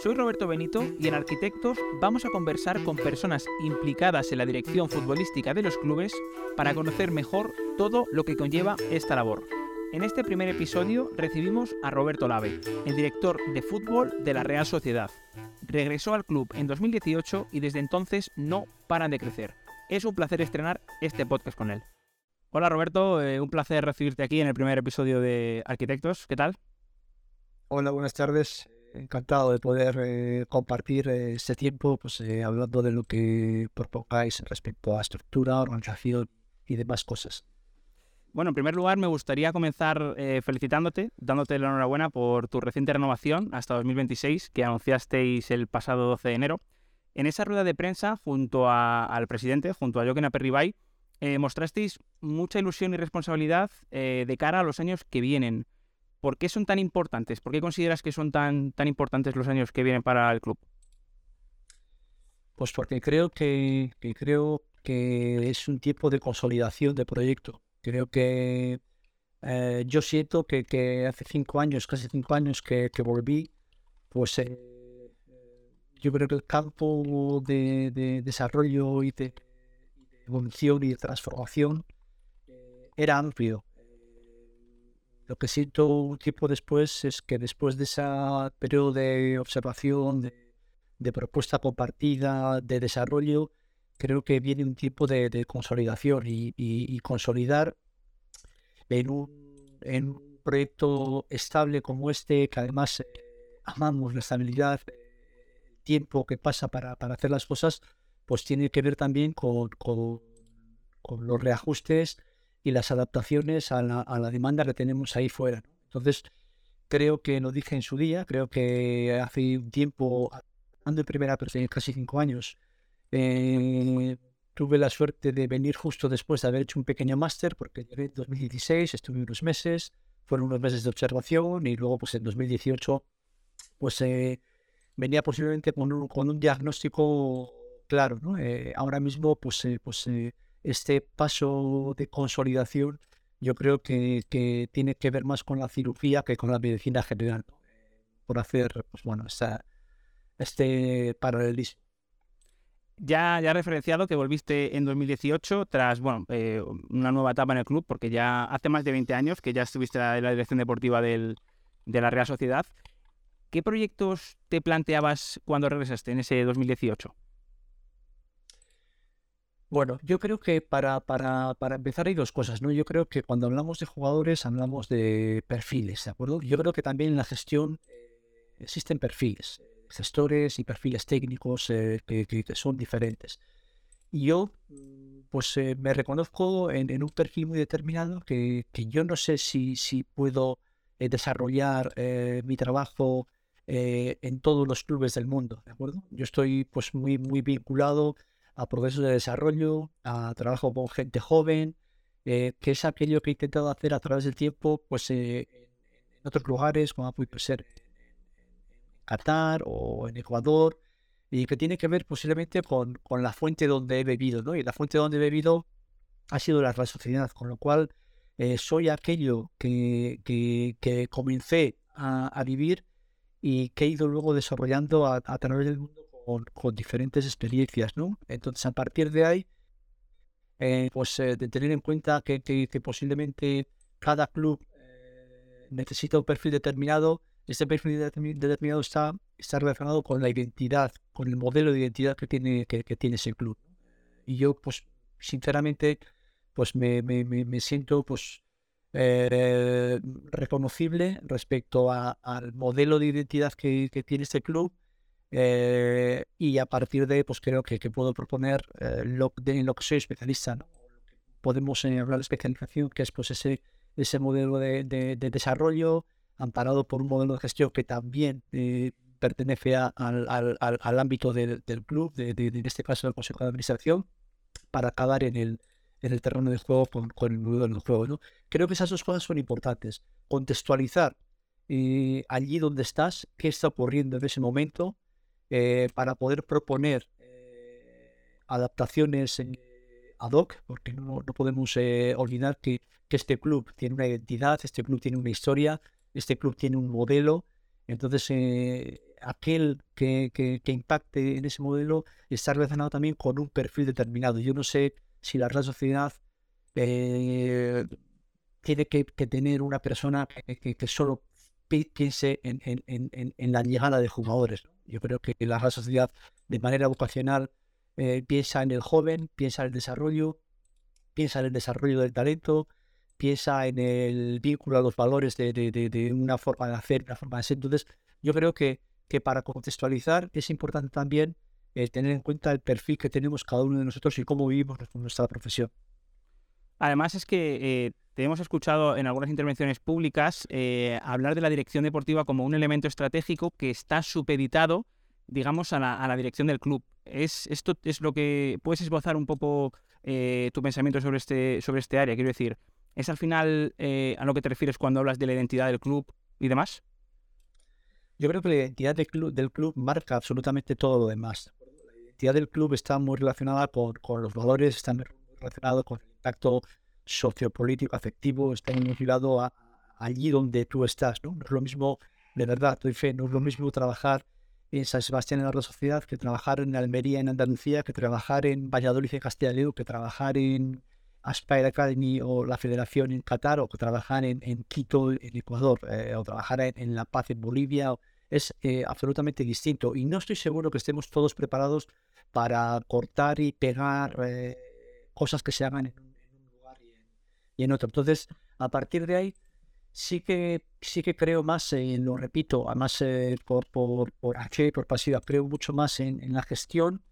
Soy Roberto Benito y en Arquitectos vamos a conversar con personas implicadas en la dirección futbolística de los clubes para conocer mejor todo lo que conlleva esta labor. En este primer episodio recibimos a Roberto Lave, el director de fútbol de la Real Sociedad. Regresó al club en 2018 y desde entonces no paran de crecer. Es un placer estrenar este podcast con él. Hola Roberto, eh, un placer recibirte aquí en el primer episodio de Arquitectos. ¿Qué tal? Hola, buenas tardes. Encantado de poder eh, compartir eh, este tiempo pues, hablando de lo que propongáis respecto a estructura, organización y demás cosas. Bueno, en primer lugar me gustaría comenzar eh, felicitándote, dándote la enhorabuena por tu reciente renovación hasta 2026 que anunciasteis el pasado 12 de enero. En esa rueda de prensa, junto al presidente, junto a Joaquín Aperribay, eh, mostrasteis mucha ilusión y responsabilidad eh, de cara a los años que vienen. ¿Por qué son tan importantes? ¿Por qué consideras que son tan, tan importantes los años que vienen para el club? Pues porque creo que, creo que es un tiempo de consolidación de proyecto Creo que eh, yo siento que, hace cinco años, casi cinco años que, volví, pues eh, yo creo que el campo de, desarrollo y de, evolución y de transformación eh, era amplio. Lo que siento un tiempo después es que después de ese periodo de observación, de, propuesta compartida, de desarrollo, creo que viene un tiempo de, consolidación y, consolidar en un, proyecto estable como este, que además eh, amamos la estabilidad, el tiempo que pasa para, hacer las cosas, pues tiene que ver también con, los reajustes y las adaptaciones a la, demanda que tenemos ahí fuera. Entonces, creo que lo dije en su día, creo que hace un tiempo, ando en primera persona, casi cinco años, eh, tuve la suerte de venir justo después de haber hecho un pequeño máster, porque llegué en 2016, estuve unos meses, fueron unos meses de observación y luego pues en 2018 pues eh, venía posiblemente con un, con un diagnóstico claro. ¿no? Eh, ahora mismo pues, pues este paso de consolidación yo creo que, tiene que ver más con la cirugía que con la medicina general, por hacer pues bueno, este paralelismo. Ya, ya referenciado que volviste en 2018 tras bueno, eh, una nueva etapa en el club, porque ya hace más de 20 años que ya estuviste en la dirección deportiva del, de la Real Sociedad. ¿Qué proyectos te planteabas cuando regresaste en ese 2018? Bueno, yo creo que para, para, para, empezar hay dos cosas, ¿no? Yo creo que cuando hablamos de jugadores hablamos de perfiles, ¿de acuerdo? Yo creo que también en la gestión eh, existen perfiles gestores y perfiles técnicos eh, que, son diferentes. Y yo, mm, pues eh, me reconozco en, un perfil muy determinado que, yo no sé si, si puedo eh, desarrollar mi trabajo en todos los clubes del mundo, ¿de acuerdo? Yo estoy pues muy, muy vinculado a procesos de desarrollo, a trabajo con gente joven, que es aquello que he intentado hacer a través del tiempo, pues en otros lugares, como puede ser Qatar o en Ecuador, y que tiene que ver posiblemente con, con la fuente donde he bebido, ¿no? Y la fuente donde he bebido ha sido la Sociedad, con lo cual eh, soy aquello que, que, comencé a, vivir y que he ido luego desarrollando a, través del mundo con, diferentes experiencias, ¿no? Entonces, a partir de ahí, eh, pues eh, de tener en cuenta que, que posiblemente cada club necesita un perfil determinado, este perfil determinado está, está relacionado con la identidad, con el modelo de identidad que tiene, que, tiene ese club. Y yo, pues, sinceramente, pues me, me, siento pues eh, reconocible respecto al modelo de identidad que, tiene este club eh, y a partir de pues creo que, puedo proponer eh, lo, en lo que soy especialista. ¿no? Podemos hablar de especialización, que es pues ese, ese modelo de, de desarrollo, amparado por un modelo de gestión que también eh, pertenece al, al, ámbito del, club, de, en este caso del Consejo de Administración, para acabar en el, en el terreno de juego con, con el modelo del juego. ¿no? Creo que esas dos cosas son importantes. Contextualizar eh, allí donde estás, qué está ocurriendo en ese momento, eh, para poder proponer eh, adaptaciones ad hoc, porque no, no podemos olvidar que, este club tiene una identidad, este club tiene una historia, este club tiene un modelo. Entonces, aquel que, que, impacte en ese modelo está relacionado también con un perfil determinado. Yo no sé si la Real Sociedad eh, tiene que, tener una persona que, solo piense en, la llegada de jugadores. Yo creo que la Sociedad, de manera vocacional, eh, piensa en el joven, piensa en el desarrollo, piensa en el desarrollo del talento, piensa en el vínculo a los valores de, una forma de hacer, una forma de ser. Entonces, yo creo que, que para contextualizar es importante también tener en cuenta el perfil que tenemos cada uno de nosotros y cómo vivimos nuestra profesión. Además es que eh, te hemos escuchado en algunas intervenciones públicas eh, hablar de la dirección deportiva como un elemento estratégico que está supeditado, digamos, a la, dirección del club. ¿Es, ¿Esto es lo que puedes esbozar un poco eh, tu pensamiento sobre este, sobre este área? Quiero decir, ¿es al final a lo que te refieres cuando hablas de la identidad del club y demás? Yo creo que la identidad del club, marca absolutamente todo lo demás identidad del club está muy relacionada con, con los valores, está muy relacionado con el impacto sociopolítico, afectivo, está ligado a, allí donde tú estás. ¿no? es lo mismo, de verdad, doy fe, no es lo mismo trabajar en San Sebastián en la Sociedad que trabajar en Almería en Andalucía, que trabajar en Valladolid en Castilla y León, que trabajar en Aspire Academy o la Federación en Qatar, o que trabajar en, en Quito en Ecuador, eh, o trabajar en, en, La Paz en Bolivia. es eh, absolutamente distinto y no estoy seguro que estemos todos preparados para cortar y pegar eh, cosas que se hagan en y en, otro. Entonces, a partir de ahí, sí que, sí que creo más, en, lo repito, además eh, por, por, por y por pasiva, creo mucho más en, la gestión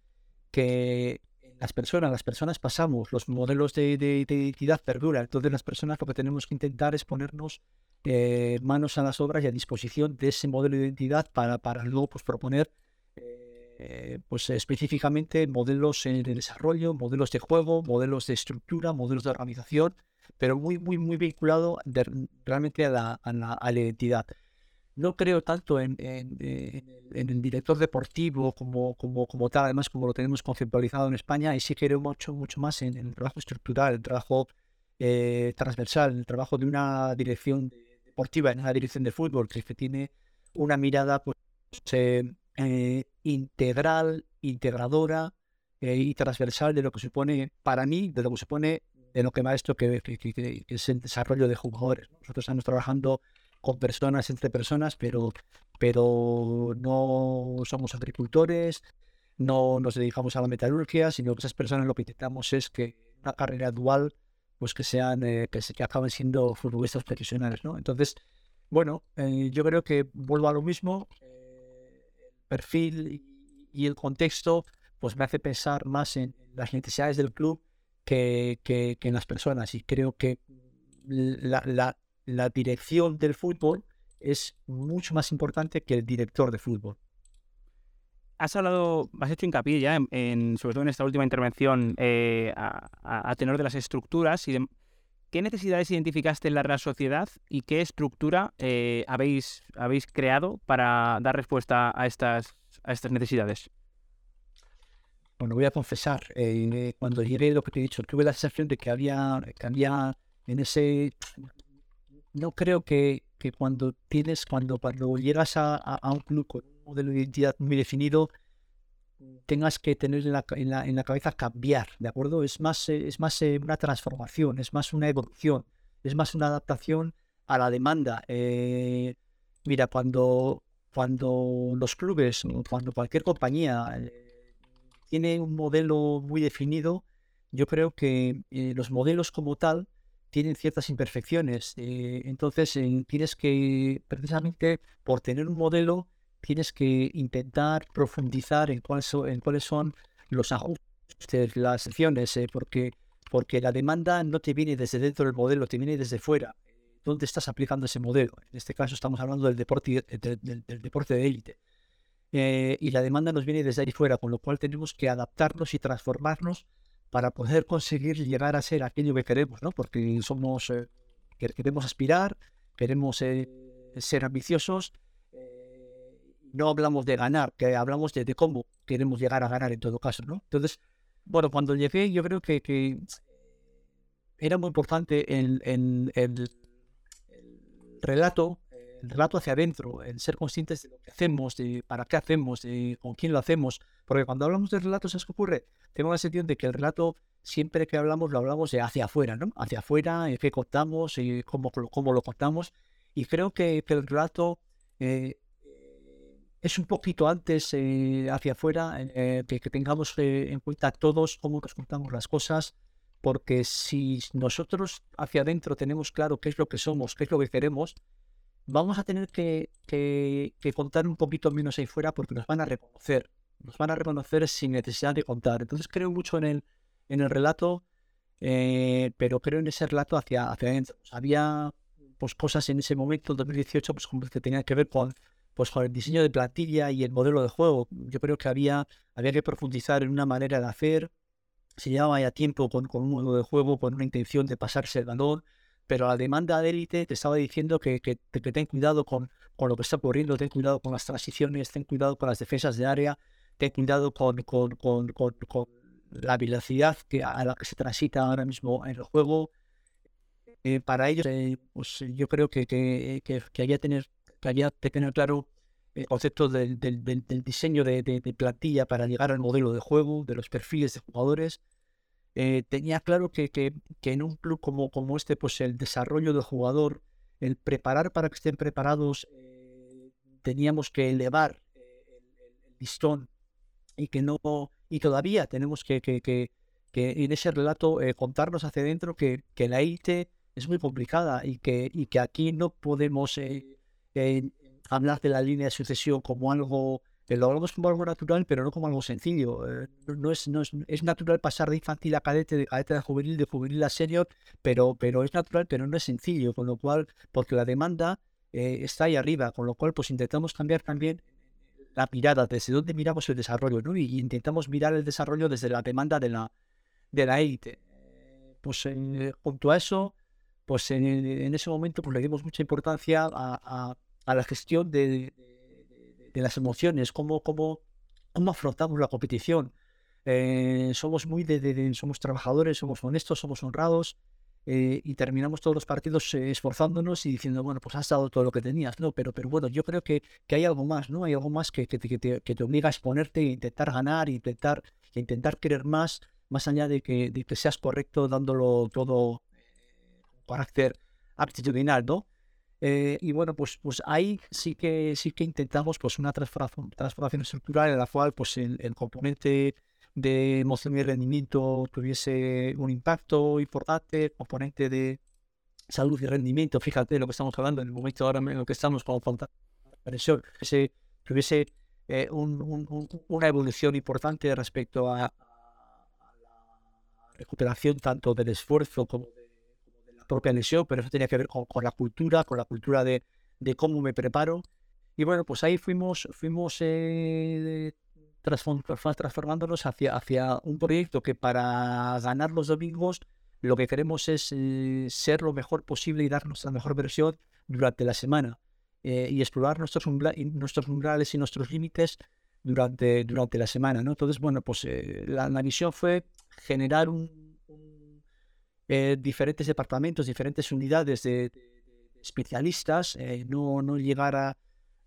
que en las personas. Las personas pasamos, los modelos de, de, identidad perduran. Entonces, las personas lo que tenemos que intentar es ponernos eh, manos a las obras y a disposición de ese modelo de identidad para, para luego pues, proponer eh, pues específicamente modelos de desarrollo, modelos de juego, modelos de estructura, modelos de organización, pero muy, muy, muy vinculado realmente a la, a, identidad. No creo tanto en, en, el director deportivo como, como, como tal, además como lo tenemos conceptualizado en España, y sí creo mucho, mucho más en, el trabajo estructural, el trabajo eh, transversal, el trabajo de una dirección deportiva en una dirección de fútbol que, tiene una mirada pues, eh, eh, integral, integradora eh, y transversal de lo que supone, para mí, de lo que supone de lo que más esto que, es el desarrollo de jugadores. Nosotros estamos trabajando con personas, entre personas, pero, pero no somos agricultores, no nos dedicamos a la metalurgia, sino que esas personas lo que intentamos es que una carrera dual, pues que sean, eh, que, se, que acaben siendo futbolistas profesionales, ¿no? Entonces, bueno, yo creo que vuelvo a lo mismo perfil y, el contexto, pues me hace pensar más en las necesidades del club que, en las personas. Y creo que la, dirección del fútbol es mucho más importante que el director de fútbol. Has hablado, has hecho hincapié ya, en, sobre todo en esta última intervención, eh, a, a, tenor de las estructuras y de, ¿Qué necesidades identificaste en la Real Sociedad y qué estructura eh, habéis, habéis creado para dar respuesta a estas, a estas necesidades? Bueno, voy a confesar, eh, cuando llegué lo que te he dicho, tuve la sensación de que había, que en ese... No creo que, que cuando tienes, cuando, cuando llegas a, a, un club con un modelo de identidad muy definido, tengas que tener en la, en la, cabeza cambiar, ¿de acuerdo? Es más, es más eh, una transformación, es más una evolución, es más una adaptación a la demanda. Eh, mira, cuando, cuando los clubes, cuando cualquier compañía tiene un modelo muy definido, yo creo que los modelos como tal tienen ciertas imperfecciones. entonces, tienes que, precisamente por tener un modelo, tienes que intentar profundizar en, en cuáles son los ajustes, las acciones, eh, porque, porque la demanda no te viene desde dentro del modelo, te viene desde fuera. ¿Dónde estás aplicando ese modelo? En este caso estamos hablando del deporte, del, deporte de élite. Eh, y la demanda nos viene desde ahí fuera, con lo cual tenemos que adaptarnos y transformarnos para poder conseguir llegar a ser aquello que queremos, ¿no? Porque somos, eh, queremos aspirar, queremos eh, ser ambiciosos, no hablamos de ganar, que hablamos de, cómo queremos llegar a ganar en todo caso, ¿no? Entonces, bueno, cuando llegué yo creo que, que era muy importante el, el, el relato el relato hacia adentro, el ser conscientes de lo que hacemos, de para qué hacemos, de con quién lo hacemos. Porque cuando hablamos de relatos, ¿sabes qué ocurre? Tengo la sensación de que el relato, siempre que hablamos, lo hablamos de hacia afuera, ¿no? Hacia afuera, qué contamos, y cómo, cómo lo contamos. Y creo que, el relato eh, es un poquito antes eh, hacia afuera, eh, que, que, tengamos en cuenta todos cómo nos contamos las cosas, porque si nosotros hacia adentro tenemos claro qué es lo que somos, qué es lo que queremos, vamos a tener que, contar un poquito menos ahí fuera porque nos van a reconocer. Nos van a reconocer sin necesidad de contar. Entonces creo mucho en el, en el relato, eh, pero creo en ese relato hacia, adentro. había pues, cosas en ese momento, 2018, pues, que tenían que ver con, pues, con el diseño de plantilla y el modelo de juego. Yo creo que había, había que profundizar en una manera de hacer. Se llevaba ya tiempo con, con un modelo de juego, con una intención de pasarse el balón pero la demanda de élite te estaba diciendo que, que, ten cuidado con, con, lo que está ocurriendo, ten cuidado con las transiciones, ten cuidado con las defensas de área, ten cuidado con, con, con la velocidad que, a la que se transita ahora mismo en el juego. Eh, para ellos, eh, pues yo creo que, que, que, había, tener, que había que tener claro el concepto del, del, del diseño de, de, de, plantilla para llegar al modelo de juego, de los perfiles de jugadores, eh, tenía claro que, que, en un club como, como este, pues el desarrollo del jugador, el preparar para que estén preparados, eh, teníamos que elevar eh, el, listón y que no, y todavía tenemos que, que, que, en ese relato contarnos hacia adentro que, que la IT es muy complicada y que, y que aquí no podemos hablar de la línea de sucesión como algo lo hablamos como algo natural, pero no como algo sencillo. Eh, no, es, no es, natural pasar de infantil a cadete, de cadete a juvenil, de juvenil a senior, pero, pero es natural, pero no es sencillo, con lo cual, porque la demanda eh, está ahí arriba, con lo cual pues intentamos cambiar también la mirada, desde dónde miramos el desarrollo, ¿no? Y, intentamos mirar el desarrollo desde la demanda de la, de la élite. Pues eh, junto a eso, pues en, ese momento pues le dimos mucha importancia a, a la gestión de las emociones, cómo, cómo, cómo afrontamos la competición. Eh, somos muy de, somos trabajadores, somos honestos, somos honrados eh, y terminamos todos los partidos eh, esforzándonos y diciendo, bueno, pues has dado todo lo que tenías, ¿no? Pero, pero bueno, yo creo que, que hay algo más, ¿no? Hay algo más que, que, que, te, obliga a exponerte e intentar ganar, intentar, e intentar querer más, más allá de que, de que seas correcto dándolo todo con carácter aptitudinal, ¿no? Eh, y bueno, pues, pues ahí sí que sí que intentamos pues una transformación, transformación estructural en la cual pues el, componente de emoción y rendimiento tuviese un impacto importante, componente de salud y rendimiento, fíjate lo que estamos hablando en el momento ahora en lo que estamos con falta presión, que tuviese eh, una evolución importante respecto a, a, la recuperación tanto del esfuerzo como de propia lesión, pero eso tenía que ver con, la cultura, con la cultura de, de, cómo me preparo. Y bueno, pues ahí fuimos, fuimos eh, transformándonos hacia, hacia un proyecto que para ganar los domingos lo que queremos es eh, ser lo mejor posible y dar nuestra mejor versión durante la semana eh, y explorar nuestros, nuestros umbrales y nuestros límites durante, durante la semana. ¿no? Entonces, bueno, pues la, la, misión fue generar un, eh, diferentes departamentos, diferentes unidades de, especialistas, eh, no, no llegar a,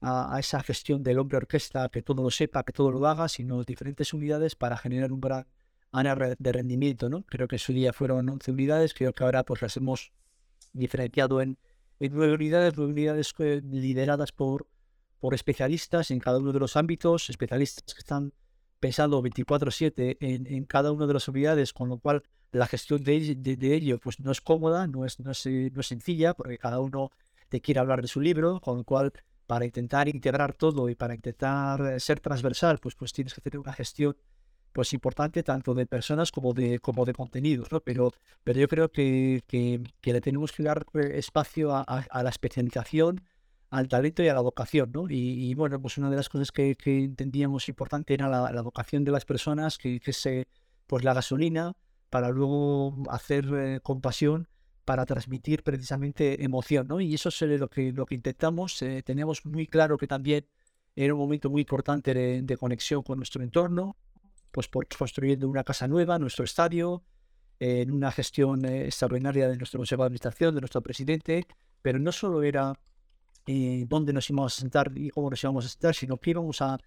a, esa gestión del hombre orquesta, que todo lo sepa, que todo lo haga, sino diferentes unidades para generar un gran área de rendimiento. ¿no? Creo que en su día fueron 11 unidades, creo que ahora pues las hemos diferenciado en, en nueve unidades, nueve unidades eh, lideradas por, por especialistas en cada uno de los ámbitos, especialistas que están pensando 24/7 en, en cada una de las unidades, con lo cual la gestión de, de, ello pues no es cómoda, no es, no, es, eh, no es sencilla, porque cada uno te quiere hablar de su libro, con lo cual para intentar integrar todo y para intentar eh, ser transversal, pues, pues tienes que tener una gestión pues importante tanto de personas como de, como de contenidos, ¿no? Pero, pero yo creo que, que, le tenemos que dar eh, espacio a, a, la especialización, al talento y a la vocación, ¿no? Y, bueno, pues una de las cosas que, entendíamos importante era la, vocación de las personas, que pues la gasolina para luego hacer eh, compasión para transmitir precisamente emoción, ¿no? Y eso es lo que, lo que intentamos. Eh, teníamos muy claro que también era un momento muy importante de, conexión con nuestro entorno, pues por, construyendo una casa nueva, nuestro estadio, en una gestión eh, extraordinaria de nuestro consejo de administración, de nuestro presidente, pero no solo era eh, dónde nos íbamos a sentar y cómo nos íbamos a sentar, sino qué íbamos a,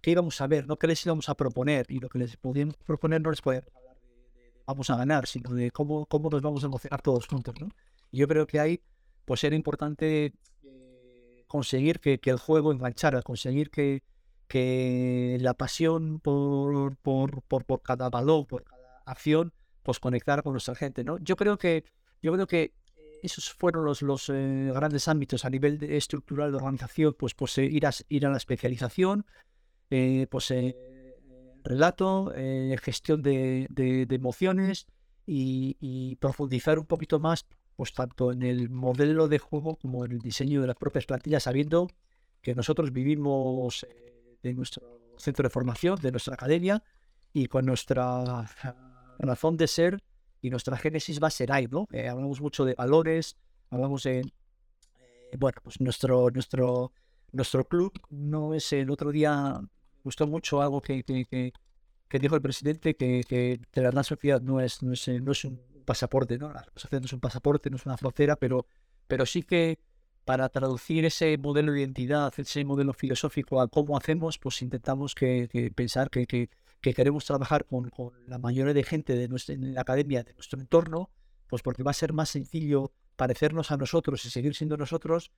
qué íbamos a ver, no qué les íbamos a proponer. Y lo que les podíamos proponer no les podíamos hablar de, vamos a ganar, sino de cómo, cómo nos vamos a emocionar todos juntos. ¿no? Yo creo que ahí pues era importante eh, conseguir que, que, el juego enganchara, conseguir que, que la pasión por, por, por, por cada balón, por cada acción, pues conectara con nuestra gente. ¿no? Yo creo que yo creo que esos fueron los, los eh, grandes ámbitos a nivel estructural de organización, pues, pues eh, ir, a, ir a la especialización, eh, pues relato, gestión de, de, emociones y, profundizar un poquito más, pues tanto en el modelo de juego como en el diseño de las propias plantillas, sabiendo que nosotros vivimos de nuestro centro de formación, de nuestra academia y con nuestra razón de ser y nuestra génesis va a ser ahí, ¿no? Eh, hablamos mucho de valores, hablamos de, eh, bueno, pues nuestro, nuestro, nuestro club no es el otro día, gustó mucho algo que, que, que, dijo el presidente, que, que, la Sociedad no es, no es, no es un pasaporte, ¿no? La Sociedad no es un pasaporte, no es una frontera, pero, pero sí que para traducir ese modelo de identidad, ese modelo filosófico a cómo hacemos, pues intentamos que, pensar que, que queremos trabajar con, la mayoría de gente de nuestra, en la academia, de nuestro entorno, pues porque va a ser más sencillo parecernos a nosotros y seguir siendo nosotros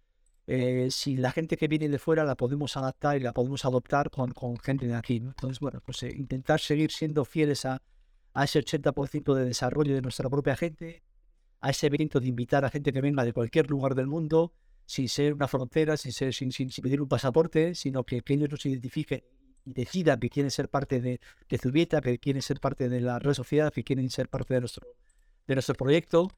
eh, si la gente que viene de fuera la podemos adaptar y la podemos adoptar con, gente de aquí. Entonces, bueno, pues eh, intentar seguir siendo fieles a, a ese 80% de desarrollo de nuestra propia gente, a ese evento de invitar a gente que venga de cualquier lugar del mundo, sin ser una frontera, sin, ser, sin, sin, pedir un pasaporte, sino que, que ellos nos identifiquen y decidan que quieren ser parte de, de Zubieta, que quieren ser parte de la red social, que quieren ser parte de nuestro, de nuestro proyecto,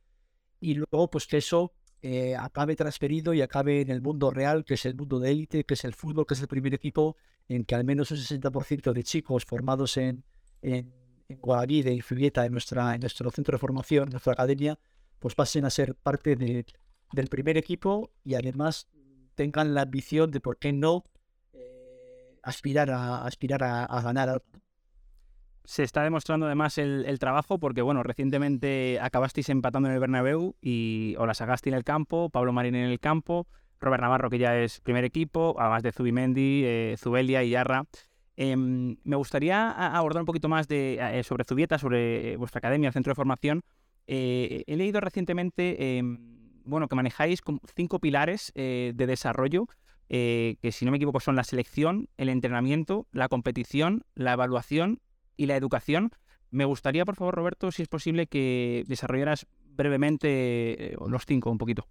y luego pues que eso eh, acabe transferido y acabe en el mundo real, que es el mundo de élite, que es el fútbol, que es el primer equipo, en que al menos un 60% de chicos formados en, en, en Guadalí, en Zubieta, en, nuestra, en nuestro centro de formación, en nuestra academia, pues pasen a ser parte de, del primer equipo y además tengan la ambición de, ¿por qué no?, aspirar a, aspirar a, ganar se está demostrando además el, trabajo porque, bueno, recientemente acabasteis empatando en el Bernabéu y Ola Sagasti en el campo, Pablo Marín en el campo, Robert Navarro, que ya es primer equipo, además de Zubimendi, eh, Zubelia y Yarra. Em, me gustaría abordar un poquito más de, eh, sobre Zubieta, sobre eh, vuestra academia, el centro de formación. he leído recientemente em, bueno, que manejáis cinco pilares de desarrollo eh, que si no me equivoco son la selección, el entrenamiento, la competición, la evaluación y la educación. Me gustaría, por favor, Roberto, si es posible, que desarrollaras brevemente eh, los cinco un poquito.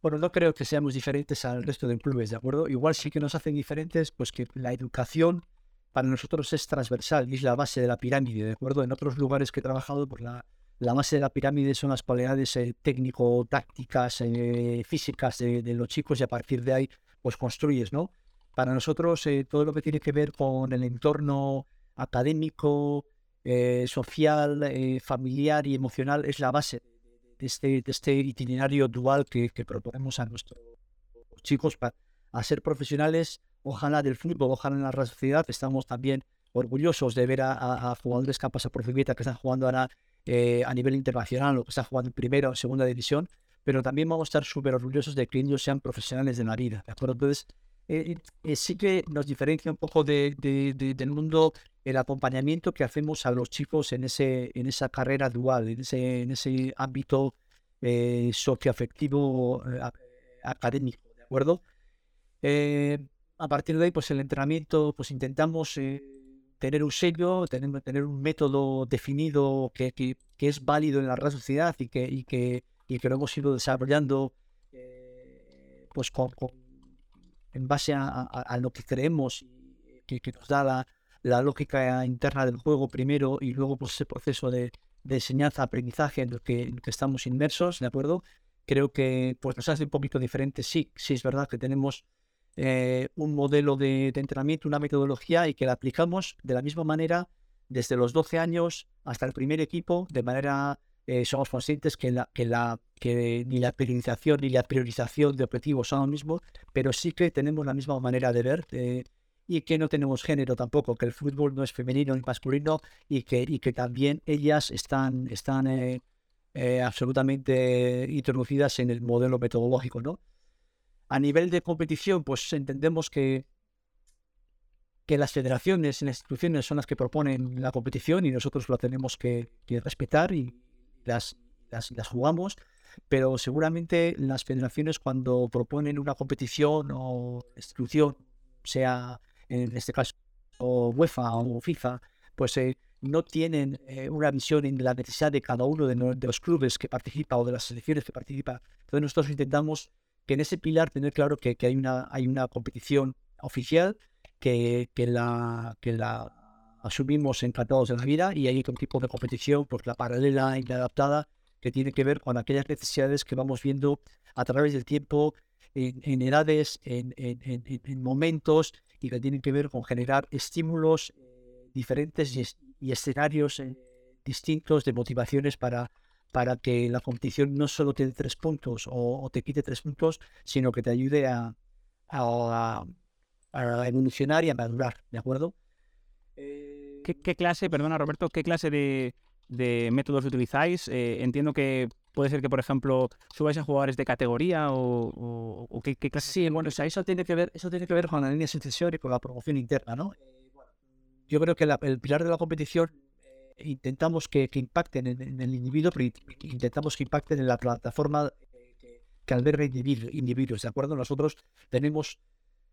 Bueno, no creo que seamos diferentes al resto de clubes, ¿de acuerdo? Igual sí que nos hacen diferentes, pues que la educación para nosotros es transversal y es la base de la pirámide, ¿de acuerdo? En otros lugares que he trabajado, pues la, la base de la pirámide son las cualidades eh, técnico-tácticas, eh, físicas de, los chicos y a partir de ahí pues construyes, ¿no? Para nosotros eh, todo lo que tiene que ver con el entorno académico, social, familiar y emocional es la base de este, de este itinerario dual que, proponemos a nuestros chicos para a ser profesionales, ojalá del fútbol, ojalá en la sociedad. Estamos también orgullosos de ver a, jugadores que han por que están jugando ahora eh, a nivel internacional lo que está jugando en primera o segunda división, pero también vamos a estar súper orgullosos de que ellos sean profesionales de la vida, ¿de acuerdo? Entonces, eh, eh, sí que nos diferencia un poco de, del mundo el acompañamiento que hacemos a los chicos en, ese, en esa carrera dual, en ese, en ese ámbito socioafectivo académico, ¿de acuerdo? a partir de ahí, pues el entrenamiento, pues intentamos tener un sello, tener, tener un método definido que, que, es válido en la real sociedad y que, y que, y que lo hemos ido desarrollando eh, pues con, en base a, lo que creemos que, que nos da la, lógica interna del juego primero y luego pues ese proceso de, de enseñanza, aprendizaje en el, que, que estamos inmersos, ¿de acuerdo? creo que pues nos hace un poquito diferente. Sí, sí es verdad que tenemos eh, un modelo de, entrenamiento, una metodología y que la aplicamos de la misma manera desde los 12 años hasta el primer equipo, de manera eh, somos conscientes que, la, ni la priorización ni la priorización de objetivos son lo mismo, pero sí que tenemos la misma manera de ver eh, y que no tenemos género tampoco, que el fútbol no es femenino ni masculino y que, también ellas están, están eh, absolutamente introducidas en el modelo metodológico. ¿no? A nivel de competición, pues entendemos que, que las federaciones y las instituciones son las que proponen la competición y nosotros la tenemos que, que respetar y, las, las, jugamos, pero seguramente las federaciones cuando proponen una competición o institución, sea en este caso UEFA o FIFA, pues eh, no tienen eh, una visión en la necesidad de cada uno de, los clubes que participa o de las selecciones que participa. Entonces nosotros intentamos que en ese pilar tener claro que, que hay, una, hay una competición oficial que, que, la, que la asumimos encantados de la vida y hay otro tipo de competición, pues la paralela y la adaptada, que tiene que ver con aquellas necesidades que vamos viendo a través del tiempo, en, edades, en, en, momentos, y que tienen que ver con generar estímulos eh, diferentes y, escenarios eh, distintos de motivaciones para, para que la competición no solo te dé tres puntos o, te quite tres puntos, sino que te ayude a, a, a evolucionar y a madurar, ¿de acuerdo? ¿Qué, clase, perdona Roberto, qué clase de, métodos utilizáis? Eh, entiendo que puede ser que, por ejemplo, subáis a jugadores de categoría o, qué, clase. Sí, bueno, eso tiene que ver, eso tiene que ver con la línea sucesión y con la promoción interna, ¿no? Yo creo que el pilar de la competición intentamos que, impacten en, el individuo, pero intentamos que impacten en la plataforma que alberga individuos, ¿de acuerdo? Nosotros tenemos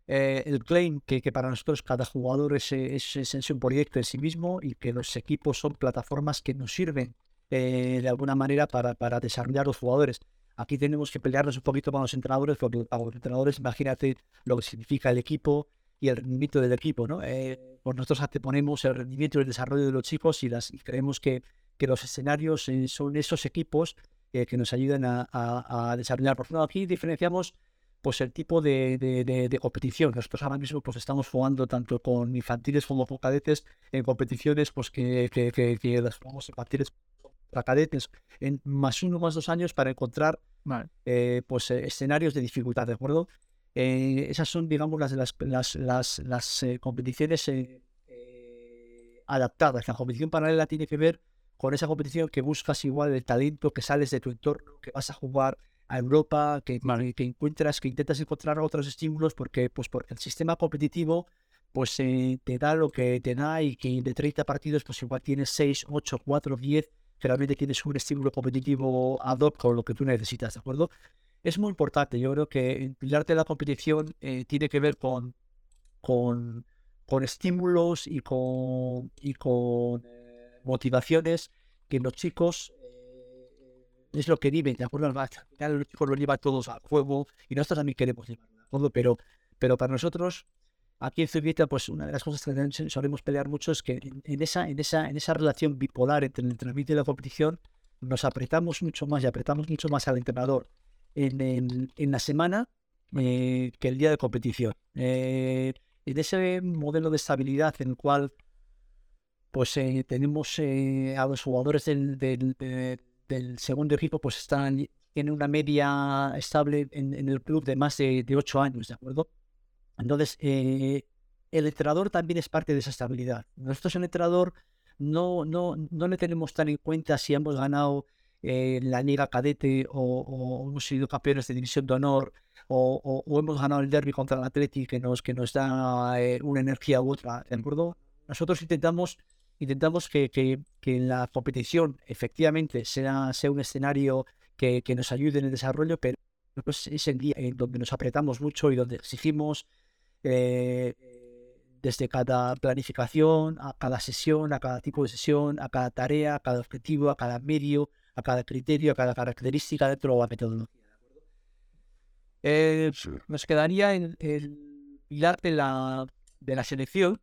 eh, el claim que, que, para nosotros cada jugador es, es, es, un proyecto en sí mismo y que los equipos son plataformas que nos sirven eh, de alguna manera para, para desarrollar los jugadores. Aquí tenemos que pelearnos un poquito con los entrenadores, porque para los entrenadores, imagínate lo que significa el equipo y el rendimiento del equipo, ¿no? Eh, pues nosotros ponemos el rendimiento y el desarrollo de los chicos y, las, y creemos que, que los escenarios son esos equipos que nos ayudan a, a, a desarrollar. Por ejemplo, aquí diferenciamos pues el tipo de, de, competición. Nosotros ahora mismo pues estamos jugando tanto con infantiles como con cadetes en competiciones pues que, que, que, las jugamos infantiles para cadetes en más uno más dos años para encontrar eh, pues eh, escenarios de dificultad, ¿de acuerdo? Eh, esas son, digamos, las, las, las, las, las competiciones adaptadas. La competición paralela tiene que ver con esa competición que buscas igual el talento, que sales de tu entorno, que vas a jugar a Europa, que, que encuentras, que intentas encontrar otros estímulos porque, pues porque el sistema competitivo pues eh, te da lo que te da y que de 30 partidos pues igual tienes 6, 8, 4, 10, que realmente tienes un estímulo competitivo ad hoc con lo que tú necesitas, ¿de acuerdo? Es muy importante, yo creo que el pilar de la competición eh, tiene que ver con, con, con estímulos y con, y con eh, motivaciones que los chicos es lo que viven, ¿de acuerdo? Al final los chicos lo llevan todos al juego y nosotros también queremos llevarlo. Pero, pero para nosotros, aquí en Zubieta, pues una de las cosas que solemos pelear mucho es que en, esa, en, esa, en esa relación bipolar entre el entrenamiento y la competición, nos apretamos mucho más y apretamos mucho más al entrenador en, en, la semana eh, que el día de competición. Eh, en ese modelo de estabilidad en el cual pues eh, tenemos a los jugadores del, del, del segundo equipo pues están, tienen una media estable en, el club de más de, de, años, ¿de acuerdo? Entonces, eh, el entrenador también es parte de esa estabilidad. Nosotros el entrenador no, no, no le tenemos tan en cuenta si hemos ganado eh, la liga cadete o, hemos sido campeones de división de honor o, hemos ganado el derby contra el Atleti que nos, que nos da eh, una energía u otra, ¿de acuerdo? Nosotros intentamos intentamos que, que, que la competición efectivamente sea, sea un escenario que, que, nos ayude en el desarrollo, pero pues, es el día en donde nos apretamos mucho y donde exigimos eh, desde cada planificación, a cada sesión, a cada tipo de sesión, a cada tarea, a cada objetivo, a cada medio, a cada criterio, a cada característica dentro de la metodología. Eh, nos quedaría el, el pilar de la, de la selección,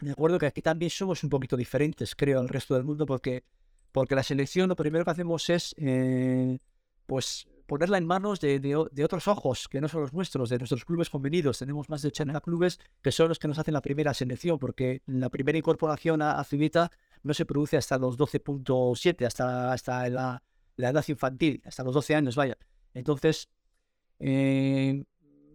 me acuerdo que aquí también somos un poquito diferentes, creo, al resto del mundo, porque, porque la selección lo primero que hacemos es, eh, pues, ponerla en manos de, de, otros ojos, que no son los nuestros, de nuestros clubes convenidos. Tenemos más de 80 clubes que son los que nos hacen la primera selección, porque la primera incorporación a, a Civita no se produce hasta los 12.7, hasta, hasta la, edad infantil, hasta los 12 años, vaya. Entonces, eh,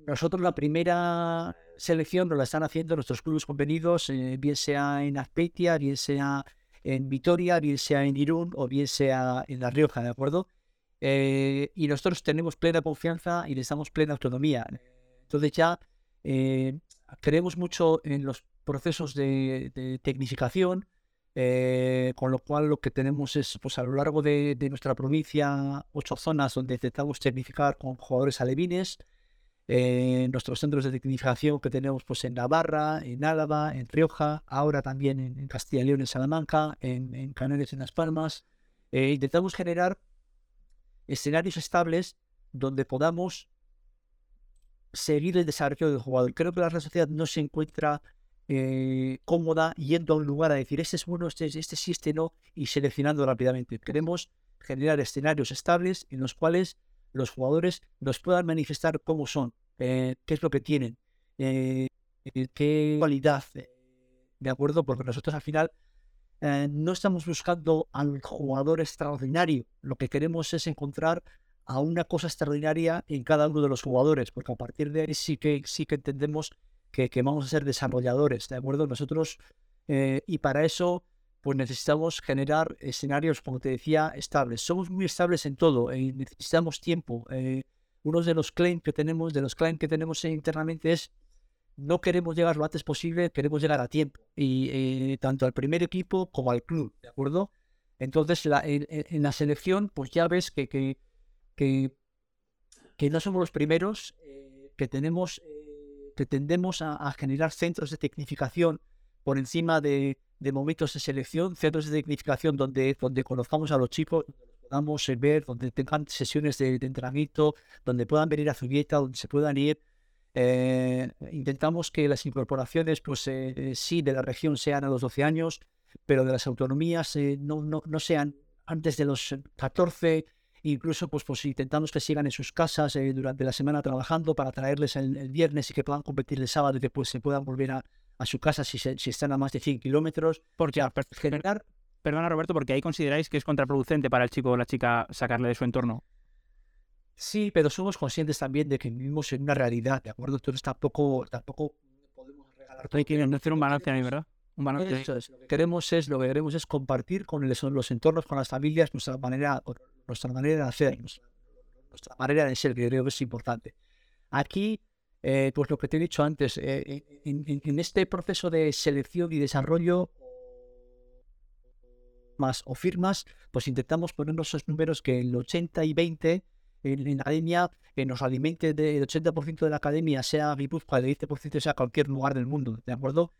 nosotros la primera selección nos la están haciendo nuestros clubes convenidos, eh, bien sea en Azpeitia, bien sea en Vitoria, bien sea en Irún o bien sea en La Rioja, ¿de acuerdo? Eh, y nosotros tenemos plena confianza y les damos plena autonomía. Entonces ya creemos mucho en los procesos de, de tecnificación, eh, con lo cual lo que tenemos es, pues a lo largo de, nuestra provincia, ocho zonas donde intentamos tecnificar con jugadores alevines. Eh, nuestros centros de tecnificación que tenemos pues en Navarra, en Álava, en Rioja, ahora también en, Castilla y León, en Salamanca, en, Canarias, en Las Palmas. Eh, intentamos generar escenarios estables donde podamos seguir el desarrollo del jugador. Creo que la red sociedad no se encuentra eh, cómoda yendo a un lugar a decir este es bueno, este, este sí, este no, y seleccionando rápidamente. Queremos generar escenarios estables en los cuales los jugadores nos puedan manifestar cómo son, eh, qué es lo que tienen, eh, qué cualidad, ¿de acuerdo? Porque nosotros al final no estamos buscando al jugador extraordinario, lo que queremos es encontrar a una cosa extraordinaria en cada uno de los jugadores, porque a partir de ahí sí que, sí que entendemos que, vamos a ser desarrolladores, ¿de acuerdo? Nosotros, eh, y para eso, pues necesitamos generar escenarios, como te decía, estables. Somos muy estables en todo, y eh, necesitamos tiempo. Eh, uno de los claims que tenemos, de los claims que tenemos internamente es no queremos llegar lo antes posible, queremos llegar a tiempo. Y tanto al primer equipo como al club, ¿de acuerdo? Entonces, en, la selección, pues ya ves que, que, que, que no somos los primeros, que tenemos que tendemos a, generar centros de tecnificación por encima de, momentos de selección, centros de tecnificación donde, donde conozcamos a los chicos, podamos eh, ver, donde tengan sesiones de, entrenamiento, donde puedan venir a Zubieta, donde se puedan ir. Eh, intentamos que las incorporaciones, pues eh, sí, de la región sean a los 12 años, pero de las autonomías no, no, no sean antes de los 14, Incluso, pues, pues intentamos que sigan en sus casas eh, durante la semana trabajando para traerles el, viernes y que puedan competir el sábado y que pues, se puedan volver a, su casa si, si están a más de 100 kilómetros. Porque generar... Perdona, Roberto, porque ahí consideráis que es contraproducente para el chico o la chica sacarle de su entorno. Sí, pero somos conscientes también de que vivimos en una realidad, ¿de acuerdo? Entonces tampoco, tampoco podemos regalar. Hay que hacer un balance ahí, ¿verdad? Eso es. Lo que queremos es, lo que queremos es compartir con los entornos, con las familias, nuestra manera, nuestra manera de hacer, nuestra, manera de ser, que creo que es importante. Aquí, eh, pues lo que te he dicho antes, eh, en, este proceso de selección y desarrollo más o firmas, pues intentamos ponernos esos números que el 80 y 20 en, la academia que nos alimente del 80% de la academia sea Guipúzcoa, el 20% sea cualquier lugar del mundo, ¿de acuerdo?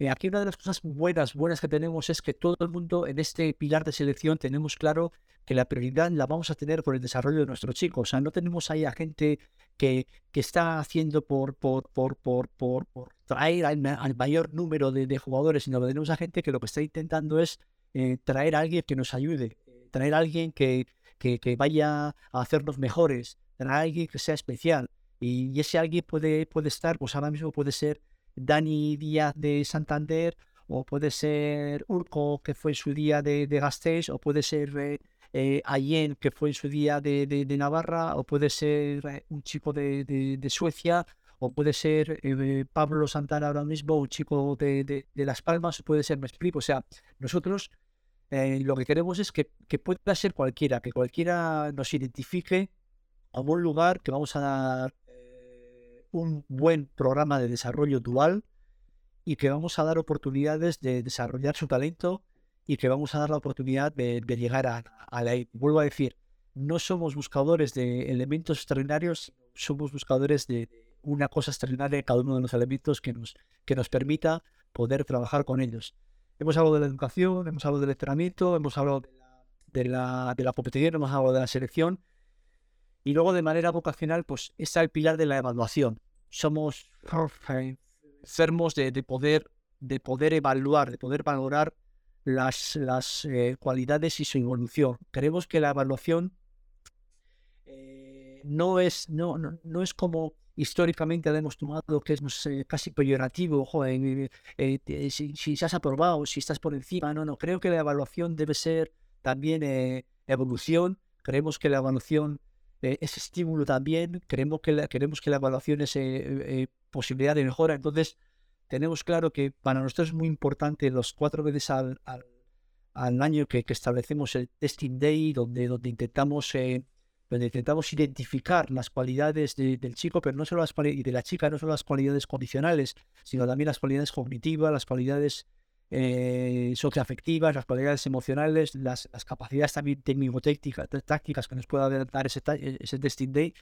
Eh, aquí una de las cosas buenas, buenas que tenemos es que todo el mundo en este pilar de selección tenemos claro que la prioridad la vamos a tener por el desarrollo de nuestros chicos. O sea, no tenemos ahí a gente que, que está haciendo por, por, por, por, por, traer al, mayor número de, jugadores, sino que tenemos a gente que lo que está intentando es eh, traer a alguien que nos ayude, traer a alguien que, que, que, vaya a hacernos mejores, traer a alguien que sea especial. Y ese alguien puede, puede estar, pues ahora mismo puede ser Dani Díaz de Santander, o puede ser Urco, que fue en su día de, de Gasteiz, o puede ser eh, eh Ayen, que fue en su día de, Navarra, o puede ser eh, un chico de, Suecia, o puede ser eh, Pablo Santana ahora mismo, un chico de, Las Palmas, o puede ser Mesprip. O sea, nosotros lo que queremos es que, pueda ser cualquiera, que cualquiera nos identifique a un lugar que vamos a dar un buen programa de desarrollo dual y que vamos a dar oportunidades de desarrollar su talento y que vamos a dar la oportunidad de, llegar a, la... Vuelvo a decir, no somos buscadores de elementos extraordinarios, somos buscadores de una cosa extraordinaria en cada uno de los elementos que nos, que nos permita poder trabajar con ellos. Hemos hablado de la educación, hemos hablado del entrenamiento, hemos hablado de la, de la competición, hemos hablado de la selección, y luego de manera vocacional, pues está el pilar de la evaluación. Somos enfermos de, de poder, de poder evaluar, de poder valorar las, las eh, cualidades y su evolución. Creemos que la evaluación eh, no, es, no, no, no es como históricamente hemos tomado que es casi peyorativo, eh, si, si, has aprobado, si estás por encima, no, no, creo que la evaluación debe ser también evolución, creemos que la evaluación es estímulo también, creemos que la, queremos que la evaluación es posibilidad de mejora, entonces tenemos claro que para nosotros es muy importante los cuatro veces al, al, año que, que, establecemos el Testing Day, donde, donde intentamos donde intentamos identificar las cualidades del chico, pero no solo las y de la chica, no solo las cualidades condicionales, sino también las cualidades cognitivas, las cualidades eh, socioafectivas, las cualidades emocionales, las, capacidades también técnico-tácticas tácticas que nos pueda dar ese, ese testing day,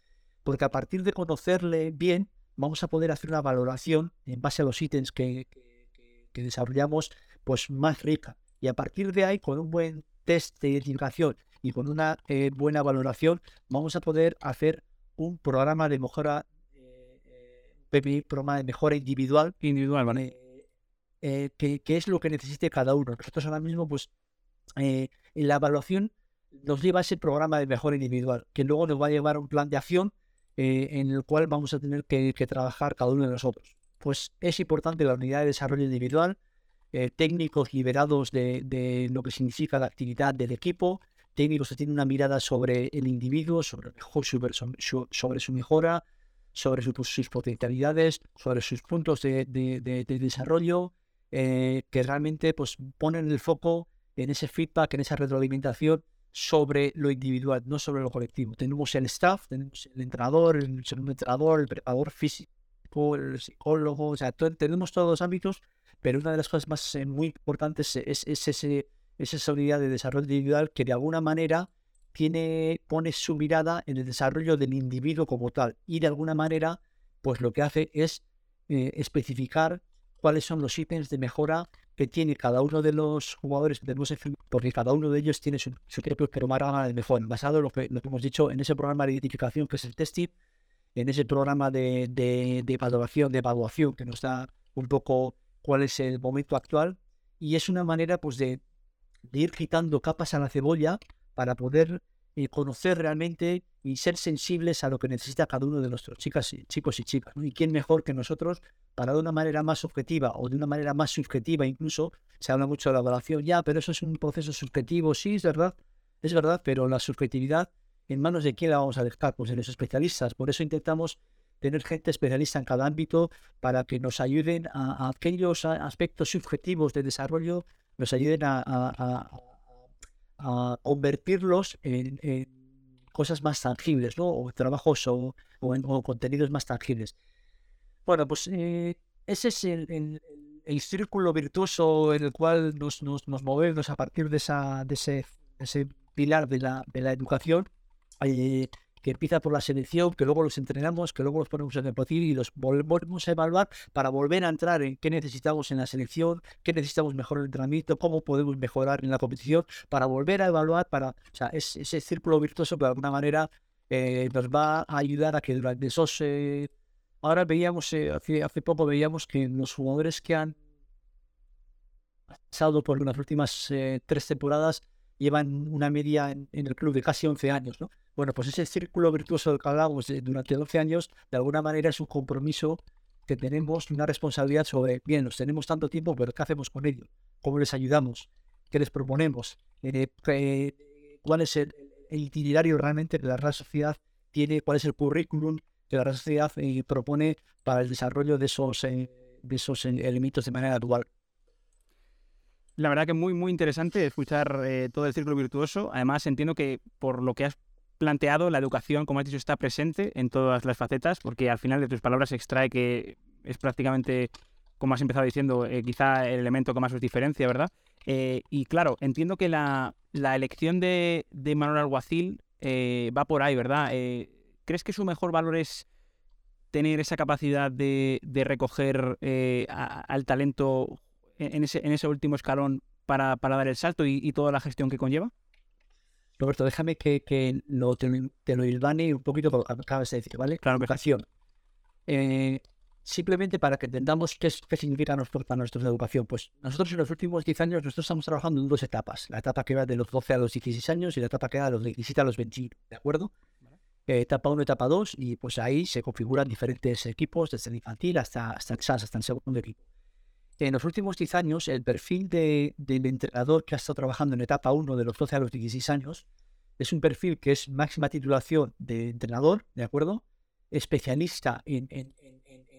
porque a partir de conocerle bien, vamos a poder hacer una valoración en base a los ítems que, que desarrollamos, pues más rica. Y a partir de ahí, con un buen test de identificación y con una eh, buena valoración vamos a poder hacer un programa de mejora, eh, eh programa de mejora individual, individual ¿vale? Eh, que, es lo que necesite cada uno. Nosotros ahora mismo, pues, en la evaluación nos lleva ese programa de mejora individual, que luego nos va a llevar a un plan de acción en el cual vamos a tener que, trabajar cada uno de nosotros. Pues es importante la unidad de desarrollo individual, técnicos liberados de, lo que significa la actividad del equipo, técnicos que tienen una mirada sobre el individuo, sobre, su mejora, sobre sus potencialidades, sobre sus puntos de, desarrollo, eh, que realmente pues, ponen el foco en ese feedback, en esa retroalimentación sobre lo individual, no sobre lo colectivo. Tenemos el staff, tenemos el entrenador, el segundo entrenador, el preparador físico, el psicólogo, o sea, tenemos todos los ámbitos, pero una de las cosas más eh, muy importantes es, es ese esa unidad de desarrollo individual que de alguna manera tiene, pone su mirada en el desarrollo del individuo como tal y de alguna manera pues lo que hace es eh, especificar cuáles son los ítems de mejora que tiene cada uno de los jugadores que tenemos porque cada uno de ellos tiene su, propio programa de mejora, basado en lo que, lo que hemos dicho en ese programa de identificación que es el testing, en ese programa de, de, de evaluación, de evaluación que nos da un poco cuál es el momento actual y es una manera pues de de ir quitando capas a la cebolla para poder eh, conocer realmente y ser sensibles a lo que necesita cada uno de nuestros chicas, chicos y chicas. ¿Y quién mejor que nosotros para de una manera más objetiva o de una manera más subjetiva incluso? Se habla mucho de la evaluación, ya, pero eso es un proceso subjetivo, sí, es verdad, es verdad, pero la subjetividad, ¿en manos de quién la vamos a dejar? Pues de los especialistas. Por eso intentamos tener gente especialista en cada ámbito para que nos ayuden a aquellos aspectos subjetivos de desarrollo nos ayuden a, convertirlos en, cosas más tangibles, ¿no? O trabajos o, en, contenidos más tangibles. Bueno, pues eh, ese es el, círculo virtuoso en el cual nos, movemos a partir de, esa, de, ese, ese pilar de la, de la educación. Eh, que empieza por la selección, que luego los entrenamos, que luego los ponemos en el y los volvemos a evaluar para volver a entrar en qué necesitamos en la selección, qué necesitamos mejorar en el entrenamiento, cómo podemos mejorar en la competición, para volver a evaluar, para, o sea, es, ese círculo virtuoso que de alguna manera eh, nos va a ayudar a que durante esos... Eh, ahora veíamos, eh, hace, hace poco veíamos que los jugadores que han pasado por las últimas tres temporadas llevan una media en, el club de casi 11 años, ¿no? Bueno, pues ese círculo virtuoso del que hablamos durante 12 años, de alguna manera es un compromiso que tenemos, una responsabilidad sobre, bien, nos tenemos tanto tiempo, pero ¿qué hacemos con ellos? ¿Cómo les ayudamos? ¿Qué les proponemos? Eh, ¿Cuál es el, itinerario realmente que la Real Sociedad tiene? ¿Cuál es el currículum que la Sociedad eh, propone para el desarrollo de esos, eh, de esos elementos de manera dual? La verdad que es muy, muy interesante escuchar todo el círculo virtuoso. Además, entiendo que por lo que has planteado, la educación, como has dicho, está presente en todas las facetas, porque al final de tus palabras se extrae que es prácticamente, como has empezado diciendo, eh, quizá el elemento que más os diferencia, ¿verdad? Eh, y claro, entiendo que la, elección de, Manuel Alguacil eh, va por ahí, ¿verdad? ¿Crees que su mejor valor es tener esa capacidad de, recoger al talento en ese, en ese último escalón para, dar el salto y toda la gestión que conlleva? Roberto, déjame que, que lo, te, lo ilvane un poquito lo acabas de decir, ¿vale? Claro, educación. Eh, simplemente para que entendamos qué, qué significa para nosotros la educación. Pues nosotros en los últimos 10 años nosotros estamos trabajando en dos etapas. La etapa que va de los 12 a los 16 años y la etapa que va de los 17 a los 21, ¿de acuerdo? Etapa 1, etapa 2, y pues ahí se configuran diferentes equipos, desde el infantil hasta, hasta el hasta el segundo equipo. En los últimos 10 años, el perfil de, del entrenador que ha estado trabajando en etapa 1 de los 12 a los 16 años es un perfil que es máxima titulación de entrenador, ¿de acuerdo? Especialista en, en,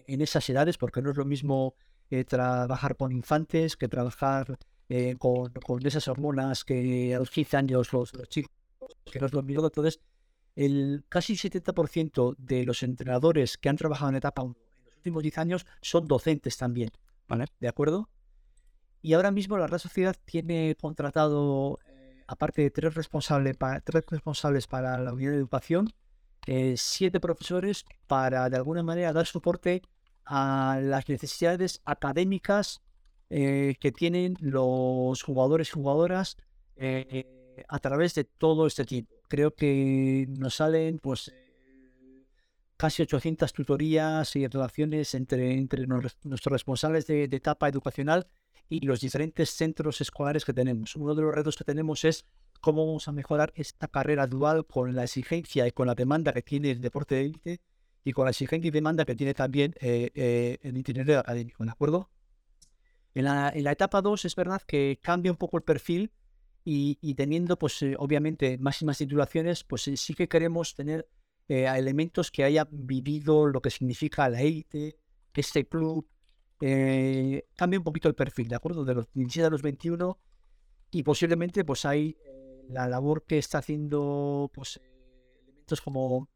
en, esas edades, porque no es lo mismo eh, trabajar con infantes que trabajar eh, con, con, esas hormonas que a los 15 años los, los chicos, que no es lo mismo. Entonces, el casi 70% de los entrenadores que han trabajado en etapa 1 en los últimos 10 años son docentes también. ¿Vale? ¿De acuerdo? Y ahora mismo la Red Sociedad tiene contratado, eh, aparte de tres responsables, para, tres responsables para la unidad de educación, eh, siete profesores para de alguna manera dar soporte a las necesidades académicas eh, que tienen los jugadores y jugadoras a través de todo este tiempo. Creo que nos salen pues casi 800 tutorías y relaciones entre, entre nuestros responsables de, etapa educacional y los diferentes centros escolares que tenemos. Uno de los retos que tenemos es cómo vamos a mejorar esta carrera dual con la exigencia y con la demanda que tiene el deporte de élite y con la exigencia y demanda que tiene también eh, eh, el itinerario académico, ¿de acuerdo? En la, en la etapa 2 es verdad que cambia un poco el perfil y, y teniendo, pues eh, obviamente, máximas titulaciones, pues sí que queremos tener eh, a elementos que hayan vivido lo que significa la élite, este club, eh, cambia un poquito el perfil, ¿de acuerdo? De los 17 a los 21 y posiblemente pues hay eh, la labor que está haciendo pues elementos como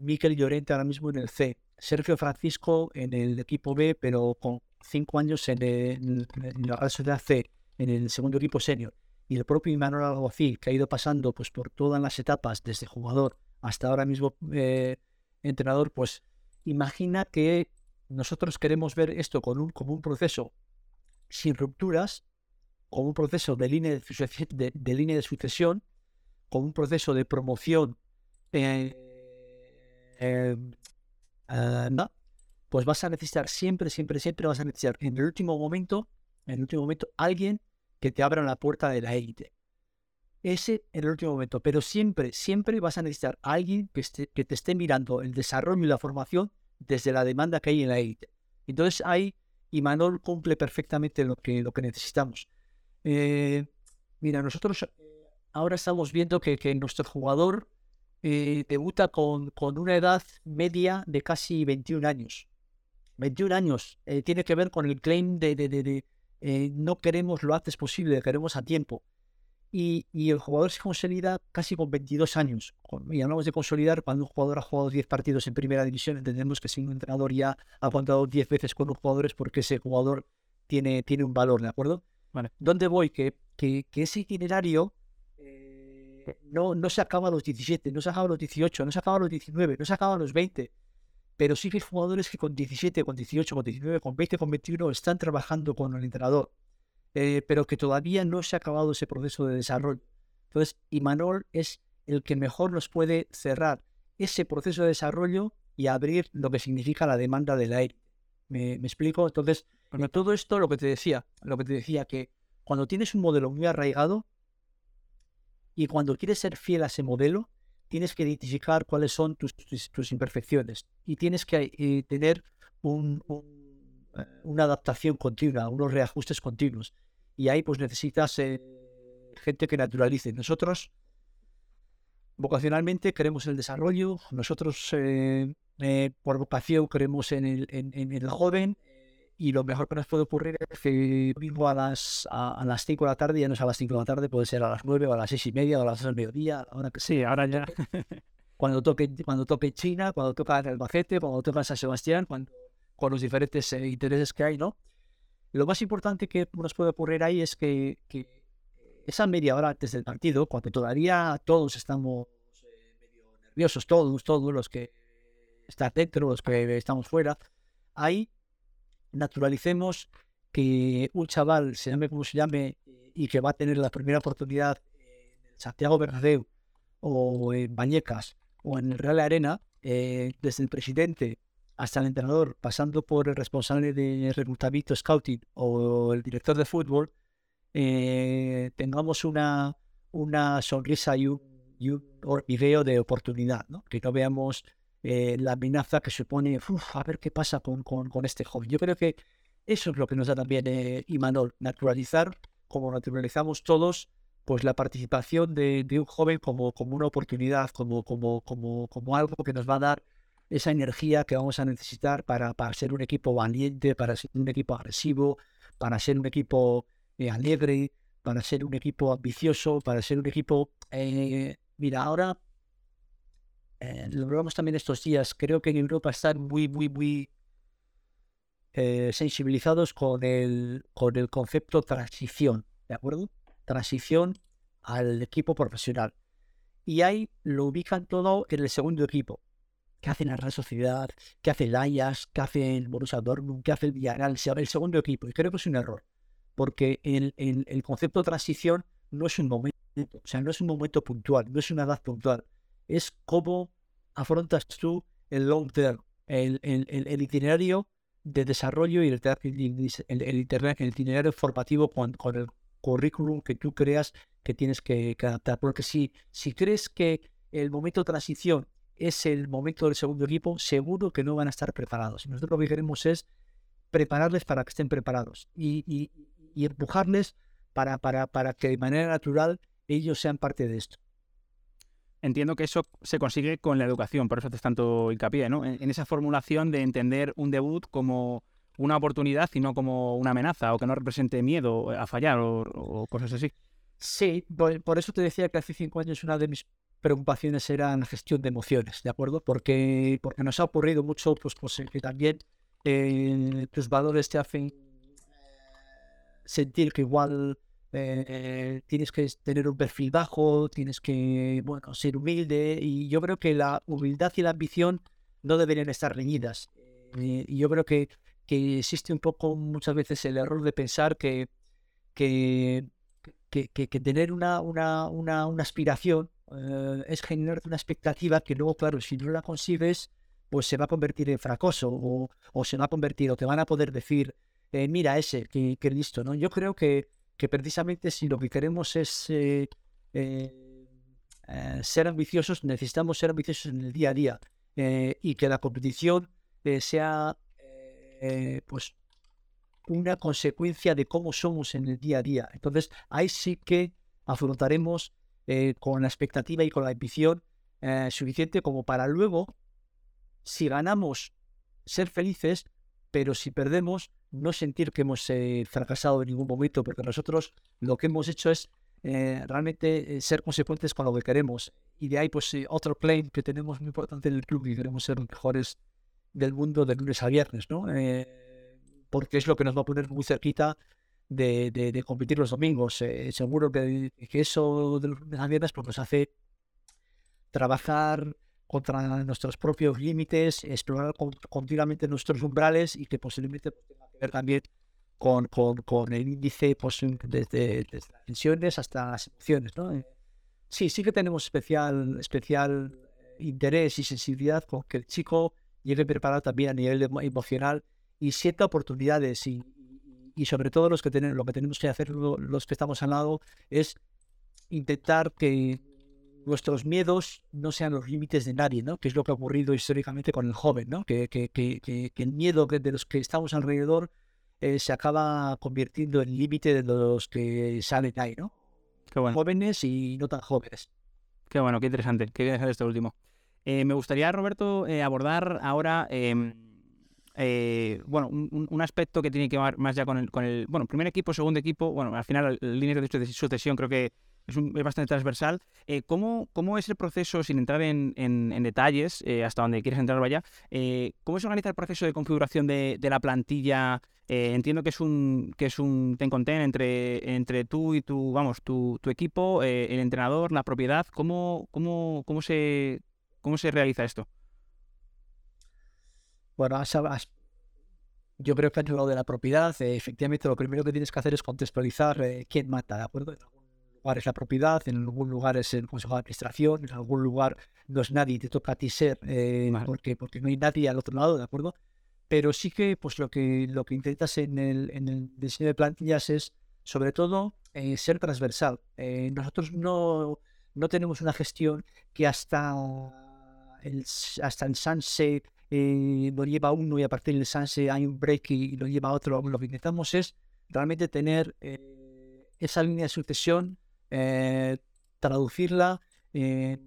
Miquel Llorente ahora mismo en el C, Sergio Francisco en el equipo B, pero con cinco años en, en, la Sociedad C, en el segundo equipo senior, y el propio Manuel Alguacil, que ha ido pasando pues por todas las etapas, desde jugador hasta ahora mismo eh, entrenador, pues imagina que nosotros queremos ver esto con un, como un proceso sin rupturas, como un proceso de línea de, de, línea de sucesión, como un proceso de promoción, eh, eh, pues vas a necesitar siempre, siempre, siempre vas a necesitar en el último momento, en el último momento, alguien que te abra la puerta de la élite ese en el último momento. Pero siempre, siempre vas a necesitar a alguien que, que te esté mirando el desarrollo y la formación desde la demanda que hay en la élite. Entonces ahí Imanol cumple perfectamente lo que, lo que necesitamos. Eh, mira, nosotros eh, ahora estamos viendo que, que nuestro jugador eh, debuta con, con, una edad media de casi 21 años. 21 años. tiene que ver con el claim de no queremos lo antes posible, queremos a tiempo y, el jugador se consolida casi con 22 años. Y hablamos de consolidar cuando un jugador ha jugado 10 partidos en primera división, entendemos que si un entrenador ya ha aguantado 10 veces con un jugador es porque ese jugador tiene, tiene un valor, ¿de acuerdo? Vale. ¿Dónde voy? Que, que, ese itinerario eh, no, no se acaba a los 17, no se acaba a los 18, no se acaba a los 19, no se acaba a los 20. Pero sí que hay jugadores que con 17, con 18, con 19, con 20, con 21 están trabajando con el entrenador eh, pero que todavía no se ha acabado ese proceso de desarrollo. Entonces, Imanol es el que mejor nos puede cerrar ese proceso de desarrollo y abrir lo que significa la demanda del aire. ¿Me, explico? Entonces, con todo esto, lo que te decía, lo que te decía, que cuando tienes un modelo muy arraigado y cuando quieres ser fiel a ese modelo, tienes que identificar cuáles son tus, tus, imperfecciones y tienes que eh, tener un eh, una adaptación continua, unos reajustes continuos. Y ahí pues necesitas eh, gente que naturalice. Nosotros vocacionalmente queremos el desarrollo, nosotros por vocación creemos en el, en, el joven y lo mejor que nos puede ocurrir es que vivo a las, a, las 5 de la tarde, ya no es a las 5 de la tarde, puede ser a las 9 o a las 6 y media o a las 2 del mediodía, a la hora que Sí, ahora ya. cuando toque, cuando toque China, cuando toque el Albacete, cuando toque San Sebastián, cuando con los diferentes eh, intereses que hay, ¿no? Lo más importante que nos puede ocurrir ahí es que, esa media hora antes del partido, cuando todavía todos estamos eh, medio nerviosos, todos, todos los que están dentro, los que estamos fuera, ahí naturalicemos que un chaval, se llame como se llame, y que va a tener la primera oportunidad en Santiago Bernabéu o en Bañecas o en el Real Arena, eh, desde el presidente hasta el entrenador, pasando por el responsable de reclutamiento scouting o el director de fútbol, eh, tengamos una, una sonrisa y un, y hormigueo de oportunidad. Que no veamos eh, la amenaza que supone, a ver qué pasa con, con, este joven. Yo creo que eso es lo que nos da también eh, Imanol, naturalizar, como naturalizamos todos, pues la participación de, de, un joven como, como una oportunidad, como, como, como, como algo que nos va a dar esa energía que vamos a necesitar para, para ser un equipo valiente, para ser un equipo agresivo, para ser un equipo eh, alegre, para ser un equipo ambicioso, para ser un equipo... Eh, mira, ahora eh, lo vemos también estos días, creo que en Europa están muy, muy, muy eh, sensibilizados con el, con el concepto transición, ¿de acuerdo? Transición al equipo profesional. Y ahí lo ubican todo en el segundo equipo qué hace la Real Sociedad, qué hace el Ajax, qué hace el Borussia Dortmund, qué hace el Villarreal, el segundo equipo. Y creo que es un error, porque el, el, concepto de transición no es un momento, o sea, no es un momento puntual, no es una edad puntual. Es cómo afrontas tú el long term, el, el itinerario de desarrollo y el, el, itinerario formativo con, el currículum que tú creas que tienes que, adaptar. Porque si, si crees que el momento de transición es el momento del segundo equipo, seguro que no van a estar preparados. Nosotros lo que queremos es prepararles para que estén preparados y, empujarles para que de manera natural ellos sean parte de esto. Entiendo que eso se consigue con la educación, por eso haces tanto hincapié, ¿no? En, esa formulación de entender un debut como una oportunidad y no como una amenaza o que no represente miedo a fallar o, cosas así. Sí, por, eso te decía que hace cinco años una de mis preocupaciones eran gestión de emociones, ¿de acuerdo? Porque, porque nos ha ocurrido mucho, pues, pues que también eh, tus valores te hacen sentir que igual eh, tienes que tener un perfil bajo, tienes que, bueno, ser humilde, y yo creo que la humildad y la ambición no deberían estar reñidas. Eh, y yo creo que, que existe un poco muchas veces el error de pensar que, que, que, tener una, una, una, aspiración eh, es generarte una expectativa que luego, claro, si no la consigues, pues se va a convertir en fracaso o, o se va a convertir o te van a poder decir, mira ese, que, que, listo, ¿no? Yo creo que, que precisamente si lo que queremos es eh, ser ambiciosos, necesitamos ser ambiciosos en el día a día y que la competición sea, pues, una consecuencia de cómo somos en el día a día. Entonces, ahí sí que afrontaremos eh, con la expectativa y con la ambición eh, suficiente como para luego, si ganamos, ser felices, pero si perdemos, no sentir que hemos eh, fracasado en ningún momento, porque nosotros lo que hemos hecho es realmente ser consecuentes con lo que queremos. Y de ahí, pues, otro claim que tenemos muy importante en el club y queremos ser mejores del mundo de lunes a viernes, ¿no? porque es lo que nos va a poner muy cerquita de, competir los domingos. Eh, seguro que, eso de los viernes pues, nos hace trabajar contra nuestros propios límites, explorar continuamente nuestros umbrales y que posiblemente pues, tenga que ver también con, con, con el índice pues, desde, las tensiones hasta las emociones. ¿no? Eh, sí, sí que tenemos especial, especial eh, interés y sensibilidad con que el chico llegue preparado también a nivel emocional y sienta oportunidades y, y sobre todo los que tenemos, lo que tenemos que hacer los que estamos al lado es intentar que nuestros miedos no sean los límites de nadie, ¿no? Que es lo que ha ocurrido históricamente con el joven, ¿no? Que, que, que, que el miedo de los que estamos alrededor eh, se acaba convirtiendo en límite de los que salen ahí, ¿no? Qué bueno. Jóvenes y no tan jóvenes. Qué bueno, qué interesante. Qué bien dejar este último. Eh, me gustaría, Roberto, eh, abordar ahora em, eh, bueno, un, aspecto que tiene que ver más ya con el, con el, bueno, primer equipo, segundo equipo, bueno, al final el línea de sucesión creo que es, bastante transversal. Eh, ¿cómo, ¿cómo, es el proceso, sin entrar en, en, detalles, eh, hasta donde quieres entrar, vaya, cómo se organiza el proceso de configuración de, de la plantilla? entiendo que es un que es un ten con ten entre, entre tú y tu, vamos, tu, tu equipo, el entrenador, la propiedad. ¿Cómo, cómo, cómo, se, ¿Cómo se realiza esto? Bueno, yo creo que has hablado de la propiedad. Eh, efectivamente, lo primero que tienes que hacer es contextualizar eh, quién mata, ¿de acuerdo? Lugar es la propiedad, en algún lugar es el consejo de administración, en algún lugar no es nadie, te toca a ti ser, eh, porque, porque no hay nadie al otro lado, ¿de acuerdo? Pero sí que, pues lo que, lo que intentas en el, en el diseño de plantillas es, sobre todo, ser transversal. nosotros no no tenemos una gestión que hasta el, hasta el sunset eh, lo lleva uno y a partir del sunset hay un break y, lo lleva otro. Lo que intentamos es realmente tener eh, esa línea de sucesión, eh, traducirla en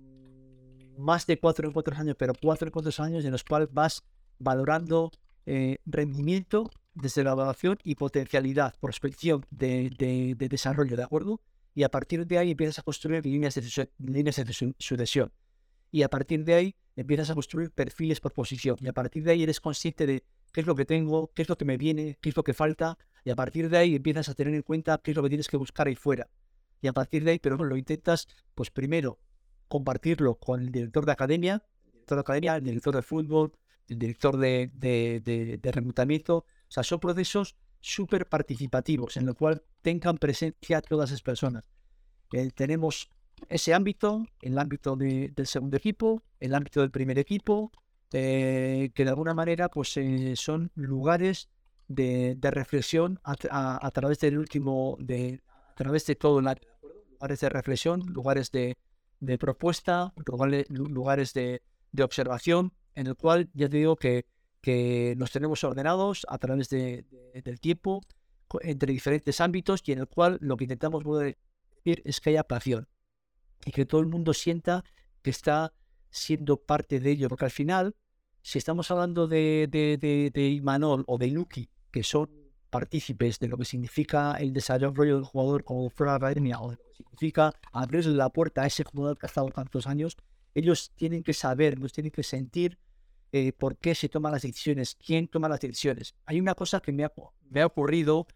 más de cuatro en cuatro años, pero cuatro en cuatro años en los cuales vas valorando rendimiento desde la evaluación y potencialidad, prospección de, de, desarrollo, ¿de acuerdo? Y a partir de ahí empiezas a construir líneas de, líneas de sucesión. Y a partir de ahí empiezas a construir perfiles por posición. Y a partir de ahí eres consciente de qué es lo que tengo, qué es lo que me viene, qué es lo que falta. Y a partir de ahí empiezas a tener en cuenta qué es lo que tienes que buscar ahí fuera. Y a partir de ahí, pero bueno, lo intentas, pues primero, compartirlo con el director de academia, el director de academia, el director de fútbol, el director de, de, de reclutamiento, o sea, son procesos súper participativos en los cual tengan presencia todas esas personas. Eh, tenemos ese ámbito, el ámbito del segundo equipo, el ámbito del primer equipo, eh, que de alguna manera pues eh, son lugares de, reflexión a, través del último, de, a través de todo el. Lugares de reflexión, lugares de, propuesta, lugares, de, de observación, en el cual ya te digo que nos tenemos ordenados a través de, del tiempo entre diferentes ámbitos y en el cual lo que intentamos decir es que haya pasión y que todo el mundo sienta que está siendo parte de ello, porque al final, si estamos hablando de, de, de, Imanol o de Inuki, que son partícipes de lo que significa el desarrollo del jugador como fuera academia o de lo que significa abrirle la puerta a ese jugador que ha estado tantos años, ellos tienen que saber, ellos tienen que sentir eh, por qué se toman las decisiones, quién toma las decisiones. Hay una cosa que me ha, me ha ocurrido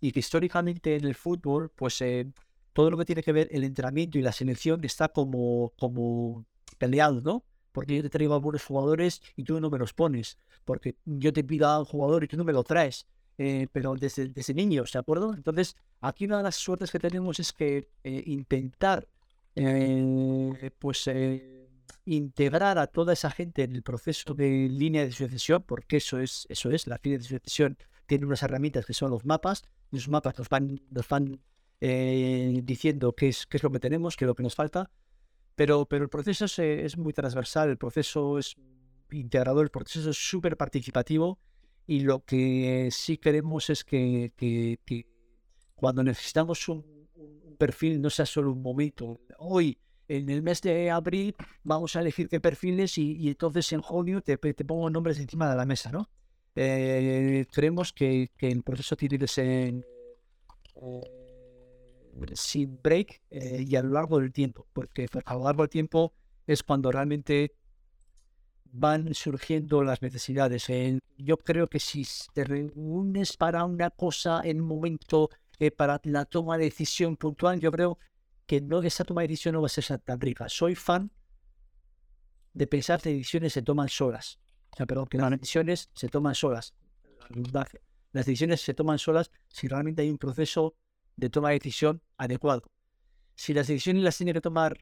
y que históricamente en el fútbol, pues eh, todo lo que tiene que ver el entrenamiento y la selección está como, como peleado, ¿no? Porque yo te traigo a buenos jugadores y tú no me los pones. Porque yo te pido a un jugador y tú no me lo traes. Eh, pero desde, desde niños, ¿de acuerdo? Entonces, aquí una de las suertes que tenemos es que intentar, pues, integrar a toda esa gente en el proceso de línea de sucesión, porque eso es, eso es, la línea de sucesión tiene unas herramientas que son los mapas, y los mapas nos van, nos van eh, diciendo qué es, qué es lo que tenemos, qué es lo que nos falta, pero, pero el proceso es, es muy transversal, el proceso es integrador, el proceso es súper participativo y lo que sí queremos es que, que, que cuando necesitamos un, perfil no sea solo un momento, hoy en el mes de abril vamos a elegir qué perfiles y, entonces en junio te, pongo nombres encima de la mesa, ¿no? Eh, creemos que, el proceso tiene que ser eh, sin break eh, y a lo largo del tiempo, porque a lo largo del tiempo es cuando realmente van surgiendo las necesidades. yo creo que si te reúnes para una cosa en un momento para la toma de decisión puntual, yo creo que no esa toma de decisión no va a ser tan rica. Soy fan de pensar que decisiones se toman solas. O sea, perdón, que las decisiones se toman solas. Las decisiones se toman solas si realmente hay un proceso de toma de decisión adecuado. Si las decisiones las tiene que tomar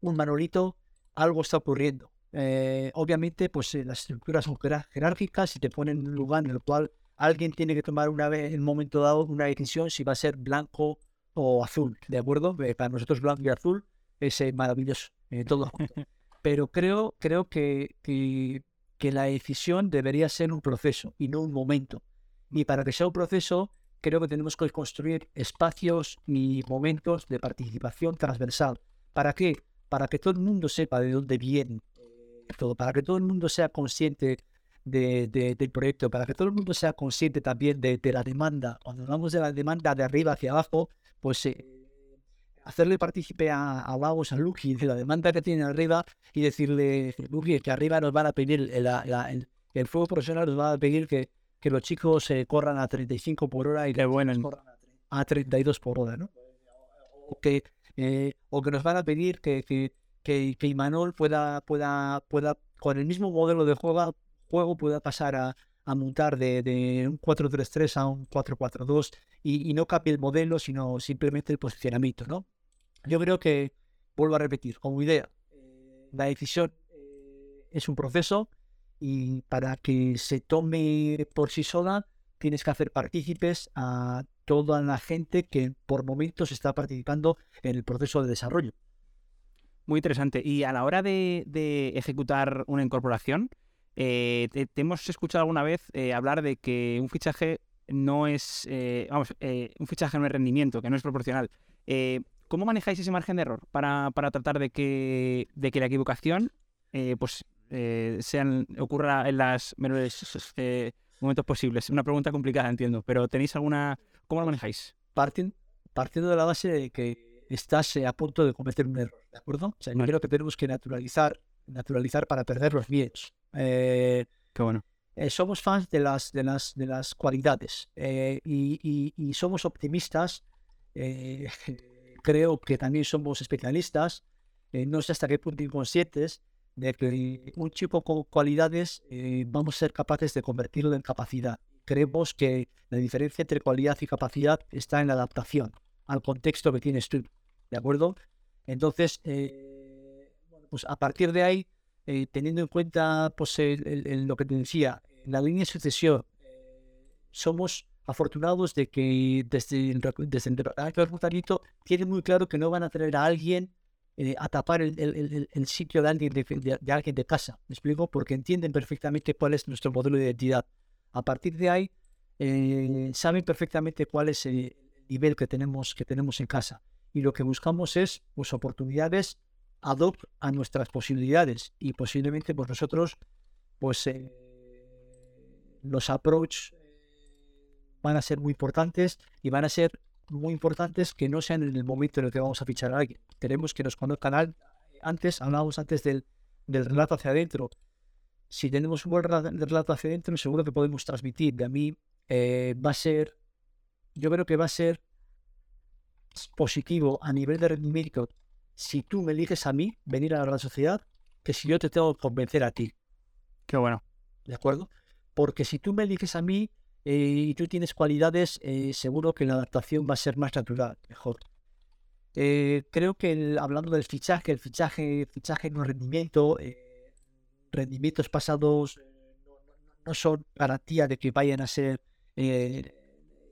un manolito, algo está ocurriendo. Eh, obviamente, pues eh, las estructuras son jerárquicas y te ponen en un lugar en el cual alguien tiene que tomar una vez, en un momento dado, una decisión si va a ser blanco o azul, ¿de acuerdo? Eh, para nosotros blanco y azul es eh, maravilloso, todo Pero creo, creo que, que, que, la decisión debería ser un proceso y no un momento. Y para que sea un proceso, creo que tenemos que construir espacios y momentos de participación transversal. ¿Para qué? Para que todo el mundo sepa de dónde viene todo, para que todo el mundo sea consciente de, del proyecto, para que todo el mundo sea consciente también de, de, la demanda. Cuando hablamos de la demanda de arriba hacia abajo, pues eh, hacerle partícipe a, a Vagos, a Lucky, de la demanda que tiene arriba y decirle, Lucky, que arriba nos van a pedir, el, el, fuego profesional nos va a pedir que, que los chicos se corran a 35 por hora y que bueno, corran a, 32 por hora, ¿no? O que, eh, o que nos van a pedir que, que, que, que Imanol pueda, pueda, pueda, con el mismo modelo de juego, juego pueda pasar a, a montar de, de un 4-3-3 a un 4-4-2 y, no cambie el modelo, sino simplemente el posicionamiento, ¿no? Yo creo que, vuelvo a repetir, como idea, eh, la decisión eh, es un proceso y para que se tome por sí sola tienes que hacer partícipes a toda la gente que por momentos está participando en el proceso de desarrollo. Muy interesante. Y a la hora de, ejecutar una incorporación, eh, te, hemos escuchado alguna vez eh, hablar de que un fichaje no es, eh, vamos, eh, un fichaje no es rendimiento, que no es proporcional. Eh, ¿Cómo manejáis ese margen de error para, para tratar de que, de que la equivocación pues, sean, ocurra en los menores momentos posibles? Una pregunta complicada, entiendo, pero ¿tenéis alguna... ¿Cómo lo manejáis? Parten- partiendo de la base de que estás eh, a punto de cometer un error, ¿de acuerdo? O sea, yo creo que tenemos que naturalizar, naturalizar para perder los miedos. Eh, Qué bueno. eh, somos fans de las, de las, de las cualidades eh, y, y- y somos optimistas. eh, creo que también somos especialistas. eh, no sé hasta qué punto inconscientes de que un chico con cualidades vamos a ser capaces de convertirlo en capacidad. Creemos que la diferencia entre cualidad y capacidad está en la adaptación al contexto que tienes tú. ¿De acuerdo? Entonces, eh, pues a partir de ahí, eh, teniendo en cuenta pues, lo que te decía, la línea de sucesión, eh, somos afortunados de que desde el, desde el tienen muy claro que no van a tener a alguien a tapar el, sitio de alguien de, alguien de casa. ¿Me explico? Porque entienden perfectamente cuál es nuestro modelo de identidad. A partir de ahí, saben perfectamente cuál es el nivel que tenemos, que tenemos en casa. Y lo que buscamos es pues, oportunidades ad hoc a nuestras posibilidades. Y posiblemente pues, nosotros, pues eh, los approach eh, van a ser muy importantes y van a ser muy importantes que no sean en el momento en el que vamos a fichar a alguien. Queremos que nos conozcan al- antes, hablábamos antes del, del relato hacia adentro. Si tenemos un buen rela- relato hacia adentro, seguro que podemos transmitir. De a mí eh, va a ser, yo creo que va a ser positivo a nivel de rendimiento si tú me eliges a mí venir a la Sociedad que si yo te tengo que convencer a ti. Qué bueno. ¿De acuerdo? Porque si tú me eliges a mí eh, y tú tienes cualidades, eh, seguro que la adaptación va a ser más natural, mejor. Eh, creo que el- hablando del fichaje, el fichaje, fichaje no es rendimiento, eh, rendimientos pasados no, son garantía de que vayan a ser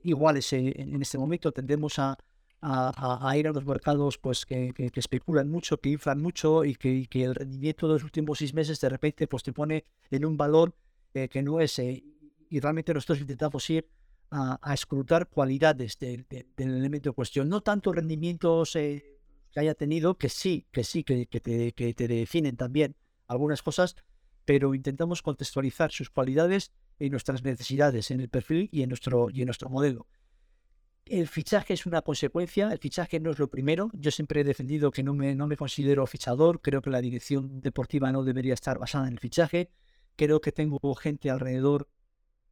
iguales en, en este momento. Tendemos a, a- a- a ir a los mercados pues que, que- que especulan mucho, que inflan mucho y que, y que el rendimiento de los últimos seis meses de repente pues te pone en un valor eh, que no es. eh, y realmente nosotros intentamos ir a, a escrutar cualidades de- de- del elemento en cuestión. No tanto rendimientos eh, que haya tenido, que sí, que sí, que, te, que te definen también algunas cosas, pero intentamos contextualizar sus cualidades en nuestras necesidades, en el perfil y en nuestro, y en nuestro modelo. El fichaje es una consecuencia, el fichaje no es lo primero. Yo siempre he defendido que no me, no me considero fichador, creo que la dirección deportiva no debería estar basada en el fichaje. Creo que tengo gente alrededor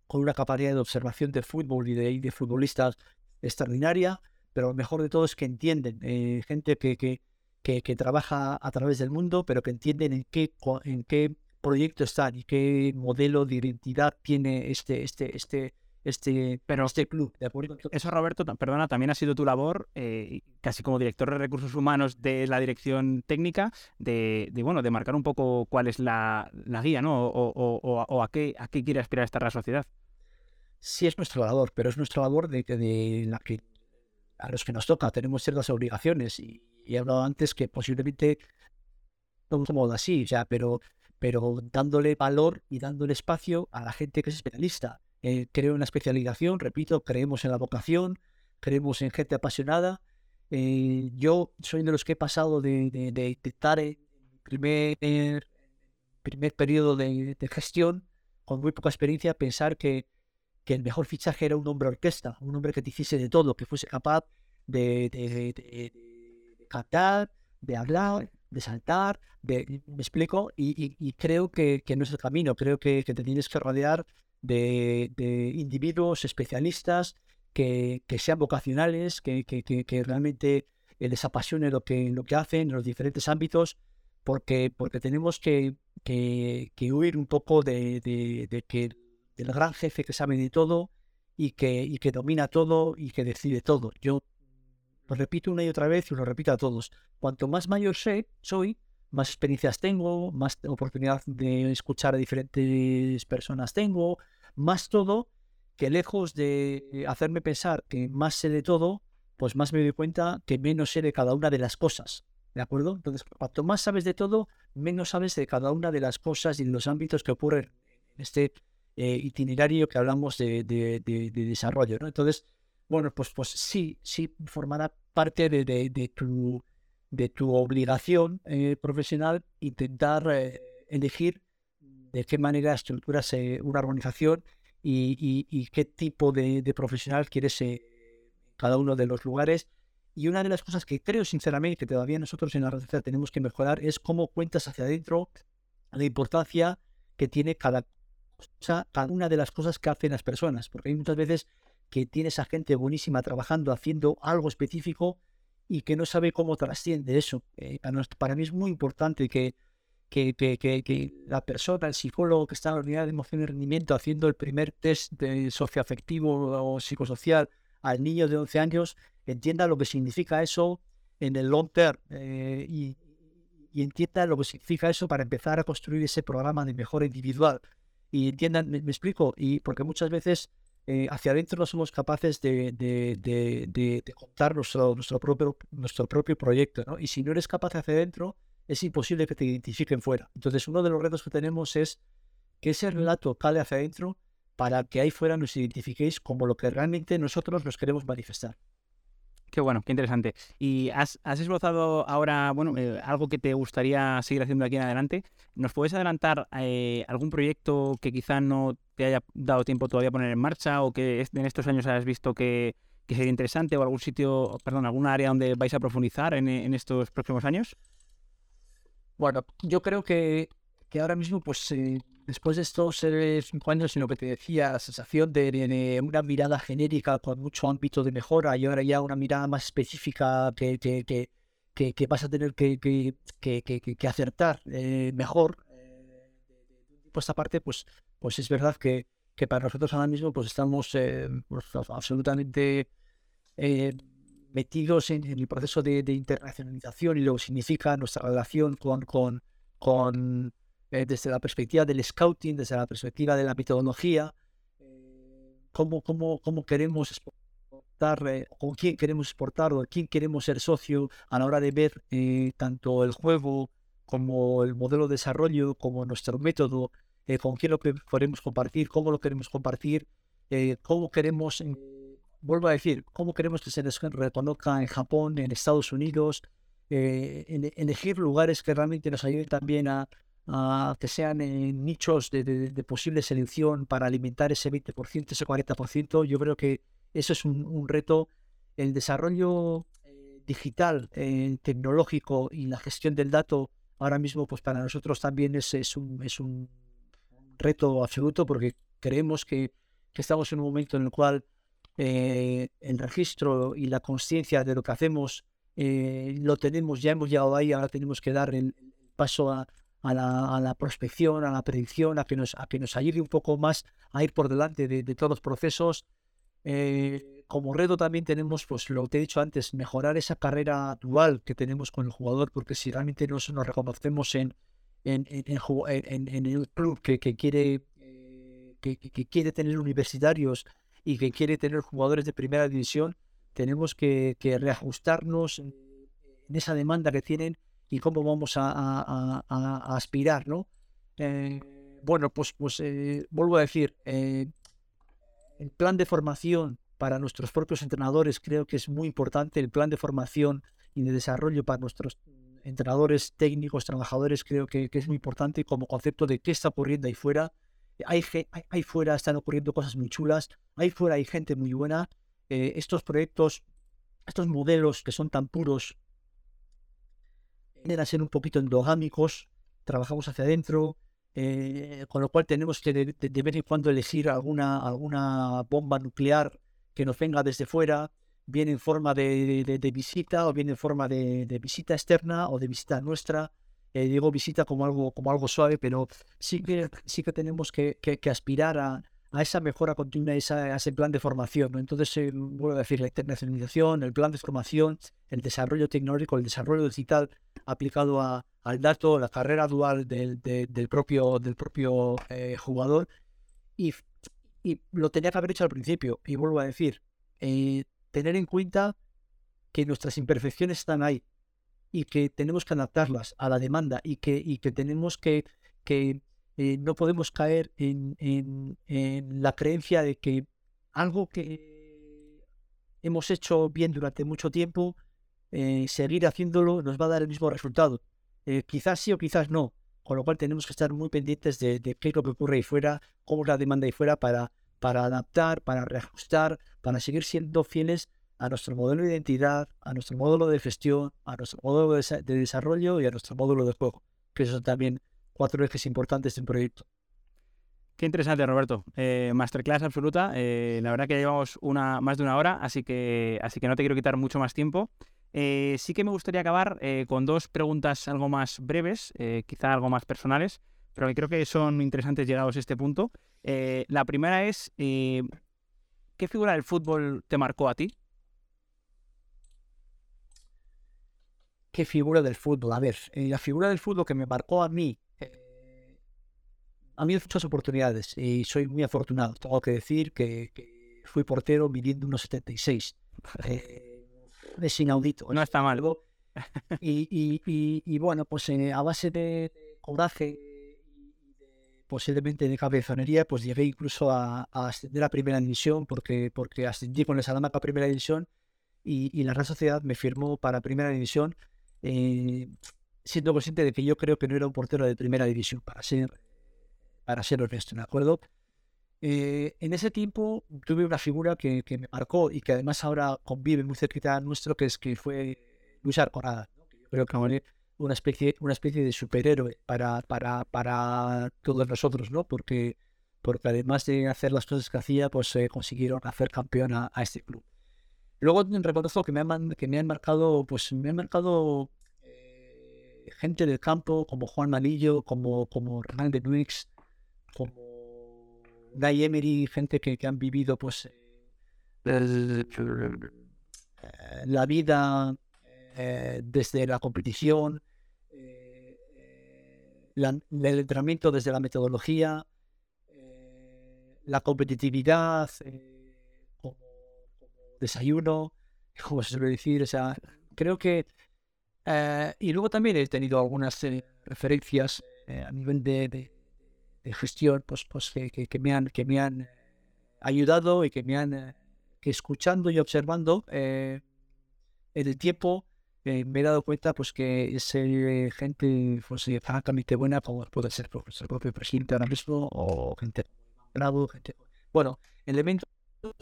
con una capacidad de observación de fútbol y de, de futbolistas extraordinaria, pero lo mejor de todo es que entienden, eh, gente que, que, que, que trabaja a través del mundo, pero que entienden en qué, en qué proyecto están y qué modelo de identidad tiene este, este, este, este, Pero- este club. ¿De acuerdo? Entonces, Eso, Roberto, perdona, también ha sido tu labor, eh, casi como director de recursos humanos de la dirección técnica, de, de, bueno, de marcar un poco cuál es la, la guía, ¿no? O, o- o- o a qué a qué quiere aspirar esta Real Sociedad. sí es nuestra labor, pero es nuestra labor de, que- de la que a los que nos toca tenemos ciertas obligaciones y, y he hablado antes que posiblemente no como así, sea, pero, pero dándole valor y dándole espacio a la gente que es especialista. Eh, creo en la especialización, repito, creemos en la vocación, creemos en gente apasionada. Eh, yo soy de los que he pasado de, de, de- de primer, primer periodo de, gestión con muy poca experiencia, pensar que, que el mejor fichaje era un hombre orquesta, un hombre que te hiciese de todo, que fuese capaz de, cantar, de hablar, de saltar, de, me explico, y, y- y creo que, que no es el camino, creo que, que te tienes que rodear de, de individuos especialistas que, que sean vocacionales, que, que- realmente les apasione lo que, lo que hacen en los diferentes ámbitos, porque, porque tenemos que, huir un poco de, de- de que del gran jefe que sabe de todo y que, y que domina todo y que decide todo. Yo lo repito una y otra vez y lo repito a todos. Cuanto más mayor sé, soy, más experiencias tengo, más oportunidad de escuchar a diferentes personas tengo, más todo, que lejos de hacerme pensar que más sé de todo, pues más me doy cuenta que menos sé de cada una de las cosas. ¿De acuerdo? Entonces, cuanto más sabes de todo, menos sabes de cada una de las cosas y los ámbitos que ocurren en este eh, itinerario que hablamos de, desarrollo, ¿no? Entonces, bueno, pues, pues sí, sí formará parte de, tu, de tu obligación eh, profesional intentar eh, elegir de qué manera estructuras una organización y, qué tipo de, profesional quieres en cada uno de los lugares. Y una de las cosas que creo sinceramente que todavía nosotros en la red tenemos que mejorar es cómo cuentas hacia adentro la importancia que tiene cada cosa, cada una de las cosas que hacen las personas. Porque hay muchas veces que tienes a gente buenísima trabajando, haciendo algo específico y que no sabe cómo trasciende eso. Eh, para mí es muy importante que que, que, la persona, el psicólogo que está en la unidad de emoción y rendimiento haciendo el primer test de socioafectivo o psicosocial al niño de 11 años entienda lo que significa eso en el long term eh, y, entienda lo que significa eso para empezar a construir ese programa de mejora individual. Y entiendan, me, explico, y porque muchas veces eh, hacia adentro no somos capaces de, de, contar nuestro, nuestro, propio, nuestro propio proyecto, ¿no? Y si no eres capaz hacia adentro, es imposible que te identifiquen fuera. Entonces, uno de los retos que tenemos es que ese relato cale hacia adentro para que ahí fuera nos identifiquéis como lo que realmente nosotros nos queremos manifestar. Qué bueno, qué interesante. ¿Y has, esbozado ahora, bueno, eh, algo que te gustaría seguir haciendo aquí en adelante? ¿Nos puedes adelantar eh, algún proyecto que quizá no te haya dado tiempo todavía a poner en marcha o que en estos años has visto que, sería interesante o algún sitio, perdón, alguna área donde vais a profundizar en, en estos próximos años? Bueno, yo creo que, que ahora mismo, pues eh, después de estos cinco años en lo que te decía, la sensación de, una mirada genérica con mucho ámbito de mejora y ahora ya una mirada más específica que, que, que, que vas a tener que, acertar eh, mejor. Eh, por esta parte, pues, pues es verdad que, para nosotros ahora mismo pues estamos eh, pues, absolutamente metidos en, el proceso de, internacionalización y lo que significa nuestra relación con, con eh, desde la perspectiva del scouting, desde la perspectiva de la metodología, eh, cómo, cómo, cómo queremos exportar, eh, con quién queremos exportar o quién queremos ser socio a la hora de ver tanto el juego como el modelo de desarrollo, como nuestro método, con quién lo queremos compartir, cómo lo queremos compartir, cómo queremos vuelvo a decir, cómo queremos que se les reconozca en Japón, en Estados Unidos, eh, en, elegir lugares que realmente nos ayuden también a, que sean nichos de, posible selección para alimentar ese 20%, ese 40%. Yo creo que eso es un, reto. El desarrollo eh, digital, eh, tecnológico y la gestión del dato ahora mismo, pues para nosotros también es, es, un, es un reto absoluto porque creemos que, que estamos en un momento en el cual eh, el registro y la conciencia de lo que hacemos eh, lo tenemos, ya hemos llegado ahí, ahora tenemos que dar el paso a, la, prospección, a la predicción, a que nos, a que nos ayude un poco más a ir por delante de, todos los procesos. Eh, como reto también tenemos, pues lo que te he dicho antes, mejorar esa carrera dual que tenemos con el jugador, porque si realmente nos, nos reconocemos en, en, en, el club que, quiere, que, que, quiere tener universitarios y que quiere tener jugadores de primera división, tenemos que, reajustarnos en, esa demanda que tienen y cómo vamos a, aspirar, ¿no? Eh, bueno, pues, pues eh, vuelvo a decir, eh, el plan de formación para nuestros propios entrenadores creo que es muy importante, el plan de formación y de desarrollo para nuestros entrenadores técnicos, trabajadores, creo que, que es muy importante como concepto de qué está ocurriendo ahí fuera, hay, ahí fuera están ocurriendo cosas muy chulas, ahí fuera hay gente muy buena. Eh, estos proyectos, estos modelos que son tan puros, tienden a ser un poquito endogámicos, trabajamos hacia adentro, eh, con lo cual tenemos que de, vez en cuando elegir alguna, alguna bomba nuclear que nos venga desde fuera, bien en forma de, de visita o bien en forma de, visita externa o de visita nuestra. Eh, digo visita como algo, como algo suave, pero sí que, sí que tenemos que, que, aspirar a, a, esa mejora continua, esa, a, ese plan de formación. ¿no? Entonces, eh, vuelvo a decir, la internacionalización, el plan de formación, el desarrollo tecnológico, el desarrollo digital aplicado a, al dato, la carrera dual del, del propio, del propio eh, jugador. Y, y, lo tenía que haber hecho al principio. Y vuelvo a decir, tener en cuenta que nuestras imperfecciones están ahí y que tenemos que adaptarlas a la demanda y que, y que tenemos que, que eh, no podemos caer en, la creencia de que algo que hemos hecho bien durante mucho tiempo, eh, seguir haciéndolo nos va a dar el mismo resultado. Eh, quizás sí o quizás no, con lo cual tenemos que estar muy pendientes de, qué es lo que ocurre ahí fuera, cómo es la demanda ahí fuera para, adaptar, para reajustar, para seguir siendo fieles a nuestro modelo de identidad, a nuestro modelo de gestión, a nuestro modelo de, de desarrollo y a nuestro módulo de juego, que son también cuatro ejes importantes de un proyecto. Qué interesante, Roberto. Eh, masterclass absoluta. Eh, la verdad que llevamos una, más de una hora, así que, así que no te quiero quitar mucho más tiempo. Eh, sí que me gustaría acabar con dos preguntas algo más breves, quizá algo más personales, pero que creo que son interesantes llegados a este punto. La primera es, ¿qué figura del fútbol te marcó a ti? ¿Qué figura del fútbol? A ver, la figura del fútbol que me marcó a mí a mí muchas oportunidades y soy muy afortunado. Tengo que decir que, que fui portero midiendo unos 76. Eh, es inaudito. No está mal. Y, y, y, y bueno, pues eh, a base de coraje posiblemente de cabezonería, pues llegué incluso a, a, ascender a primera división porque, porque ascendí con el Salamanca a primera división y, y la Real Sociedad me firmó para primera división. Eh, siendo consciente de que yo creo que no era un portero de primera división, para ser para ser honesto, ¿de acuerdo? Eh, en ese tiempo tuve una figura que, que, me marcó y que además ahora convive muy cerquita nuestro, que es que fue Luis Arconada. ¿no? Yo creo que fue una especie, una especie de superhéroe para, para, para todos nosotros, ¿no? Porque, porque además de hacer las cosas que hacía, pues eh, consiguieron hacer campeón a, a, este club. Luego reconozco que me han, que me han marcado, pues me han marcado eh, gente del campo como Juan Malillo, como, como Hernán de Nuix, como Guy Emery, gente que, que han vivido pues eh, la vida eh, desde la competición, eh, el entrenamiento desde la metodología, la competitividad como, desayuno, como se suele decir, o sea, creo que y luego también he tenido algunas referencias a nivel de de gestión pues, pues que, que, me han, que me han ayudado y que me han, que escuchando y observando eh, en el tiempo, eh, me he dado cuenta pues que es eh, gente pues, francamente buena, puede ser el propio presidente ahora mismo, o gente. Bueno, elementos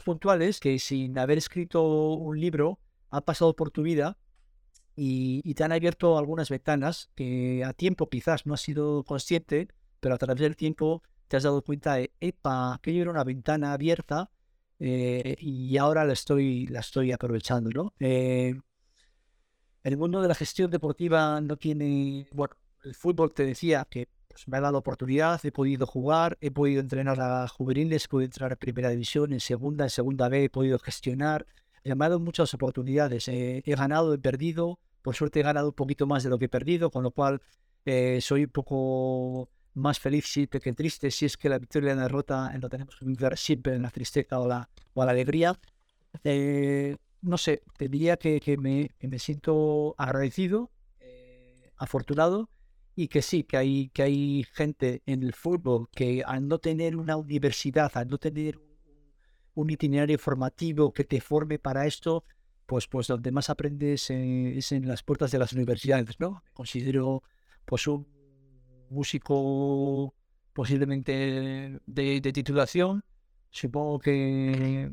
puntuales que sin haber escrito un libro han pasado por tu vida y te han abierto algunas ventanas que a tiempo quizás no has sido consciente, pero a través del tiempo te has dado cuenta de, epa, aquello era una ventana abierta eh, y ahora la estoy, la estoy aprovechando, ¿no? Eh, el mundo de la gestión deportiva no tiene, bueno, el fútbol te decía que pues, me ha dado oportunidad, he podido jugar, he podido entrenar a juveniles, he podido entrar a primera división, en segunda, en segunda B, he podido gestionar, me ha dado muchas oportunidades, eh, he ganado, he perdido, por suerte he ganado un poquito más de lo que he perdido, con lo cual eh, soy un poco más feliz que triste si es que la victoria y la derrota lo tenemos que ver siempre en la tristeza o la, o la alegría. Eh, no sé, te diría que, que, me, que me, siento agradecido, eh, afortunado y que sí, que hay, que hay gente en el fútbol que al no tener una universidad, al no tener un, itinerario formativo que te forme para esto, pues, pues donde más aprendes eh, es en las puertas de las universidades, ¿no? Considero pues un músico posiblemente de, de, titulación. Supongo que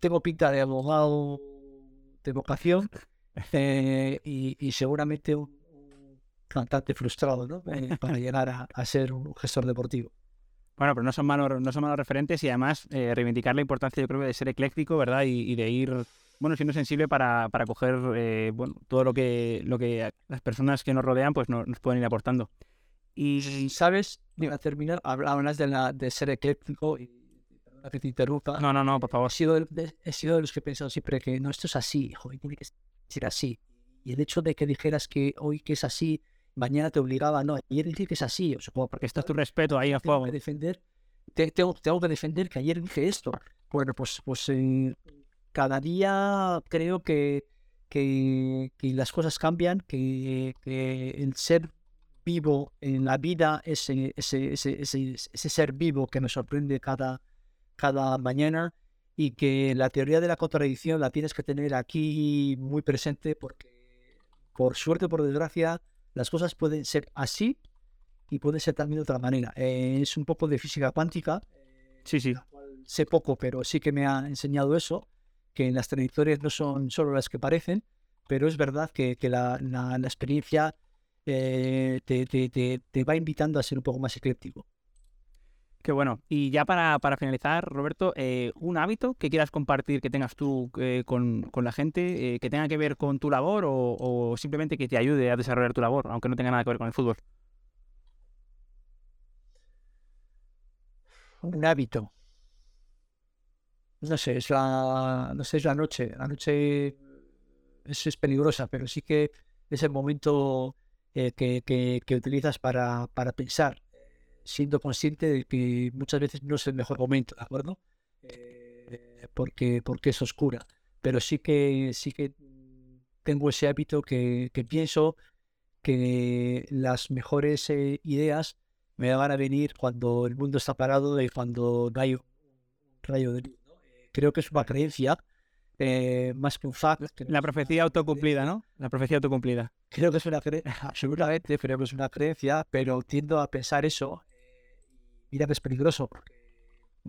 tengo pinta de abogado de vocación eh, y, y, seguramente un, cantante frustrado ¿no? eh, para llegar a, a, ser un gestor deportivo. Bueno, pero no son malos, no son malos referentes y además eh, reivindicar la importancia, yo creo, de ser ecléctico, ¿verdad? Y, y de ir bueno, siendo sensible para, para coger eh, bueno, todo lo que, lo que las personas que nos rodean pues nos, nos pueden ir aportando. Y, ¿sabes? a terminar, hablas de, la, de ser ecléctico y que te interrumpa. No, no, no, por favor. He sido, de, he sido de los que he pensado siempre que no, esto es así, y tiene que ser así. Y el hecho de que dijeras que hoy que es así, mañana te obligaba, no, ayer dije que es así, o sea, como porque está tu respeto ahí a fuego. Que defender, te, tengo, tengo, que defender que ayer dije esto. Bueno, pues, pues eh, cada día creo que, que, las cosas cambian, que, el ser vivo en la vida, ese, ese, ese, ese, ser vivo que nos sorprende cada, cada mañana y que la teoría de la contradicción la tienes que tener aquí muy presente porque por suerte o por desgracia las cosas pueden ser así y pueden ser también de otra manera. Eh, es un poco de física cuántica. Sí, sí. Sé poco, pero sí que me ha enseñado eso, que las trayectorias no son solo las que parecen, pero es verdad que, la, experiencia eh, te, te, va invitando a ser un poco más ecléptico. Qué bueno. Y ya para, finalizar, Roberto, eh, un hábito que quieras compartir que tengas tú con, la gente, que tenga que ver con tu labor o, o, simplemente que te ayude a desarrollar tu labor, aunque no tenga nada que ver con el fútbol. un hábito. No sé, es la, no sé, es la noche. La noche es, es peligrosa, pero sí que es el momento eh, que, que, utilizas para, para, pensar, siendo consciente de que muchas veces no es el mejor momento, ¿de acuerdo? Eh, porque, porque es oscura. Pero sí que, sí que tengo ese hábito que, que pienso que las mejores eh, ideas me van a venir cuando el mundo está parado y cuando no hay rayo de luz. Eh, creo que es una creencia eh, más que un fact. la profecía autocumplida, ¿no? La profecía autocumplida. Creo que es una creencia, absolutamente, creo que es una creencia, pero tiendo a pensar eso. Eh, mira que es peligroso, porque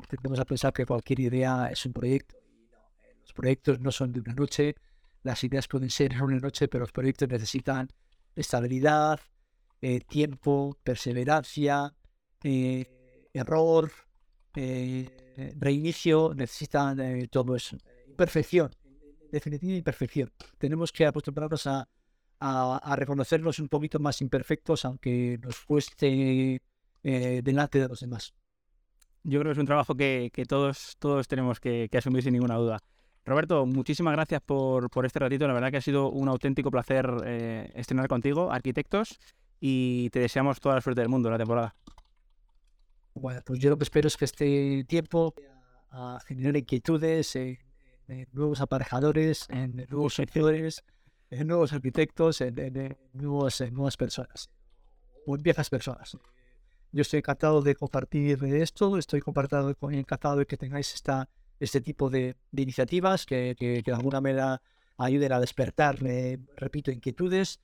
tendemos a pensar que cualquier idea es un proyecto. Y los proyectos no son de una noche, las ideas pueden ser de una noche, pero los proyectos necesitan estabilidad, eh, tiempo, perseverancia, eh, error, eh, reinicio, necesitan todo eso. Imperfección, definitiva imperfección. Tenemos que acostumbrarnos a, a, reconocernos un poquito más imperfectos, aunque nos cueste delante de los demás. Yo creo que es un trabajo que, todos, todos tenemos que, asumir sin ninguna duda. Roberto, muchísimas gracias por, por, este ratito. La verdad que ha sido un auténtico placer estrenar contigo, arquitectos y te deseamos toda la suerte del mundo en la temporada. Bueno, pues yo lo que espero es que este tiempo a generar inquietudes en, nuevos aparejadores, en nuevos sectores, en nuevos arquitectos, en, nuevos, nuevas personas, o en viejas personas. Yo estoy encantado de compartir esto, estoy encantado de que tengáis esta, este tipo de, iniciativas que, de alguna manera ayuden a despertar, repito, inquietudes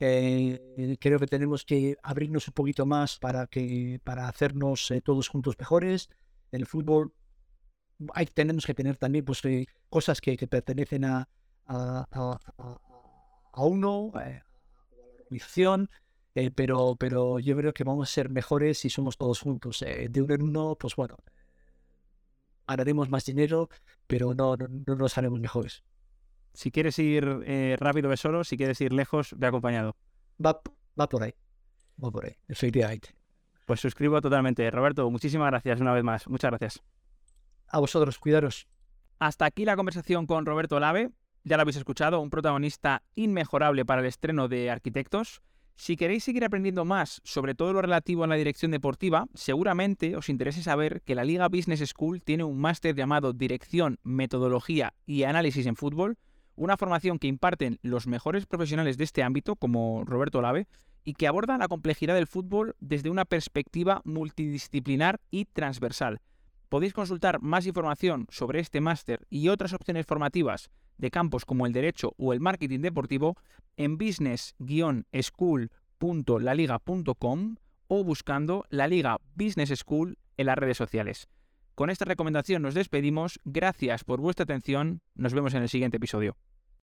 eh, creo que tenemos que abrirnos un poquito más para, que, para hacernos eh, todos juntos mejores. En el fútbol hay, tenemos que tener también pues, eh, cosas que, pertenecen a, a, a, uno, a la organización, pero, pero yo creo que vamos a ser mejores si somos todos juntos. de uno en uno, pues bueno, ganaremos más dinero, pero no, no, no nos haremos mejores. Si quieres ir eh, rápido, ve solo. Si quieres ir lejos, ve acompañado. Va, va por ahí. Va por ahí. Efectivamente. Pues suscribo totalmente. Roberto, muchísimas gracias una vez más. Muchas gracias. A vosotros, cuidaros. Hasta aquí la conversación con Roberto Lave. Ya lo habéis escuchado, un protagonista inmejorable para el estreno de Arquitectos. Si queréis seguir aprendiendo más sobre todo lo relativo a la dirección deportiva, seguramente os interese saber que la Liga Business School tiene un máster llamado Dirección, Metodología y Análisis en Fútbol, una formación que imparten los mejores profesionales de este ámbito, como Roberto Lave, y que aborda la complejidad del fútbol desde una perspectiva multidisciplinar y transversal. Podéis consultar más información sobre este máster y otras opciones formativas de campos como el derecho o el marketing deportivo en business-school.laliga.com o buscando la Liga Business School en las redes sociales. Con esta recomendación nos despedimos, gracias por vuestra atención, nos vemos en el siguiente episodio.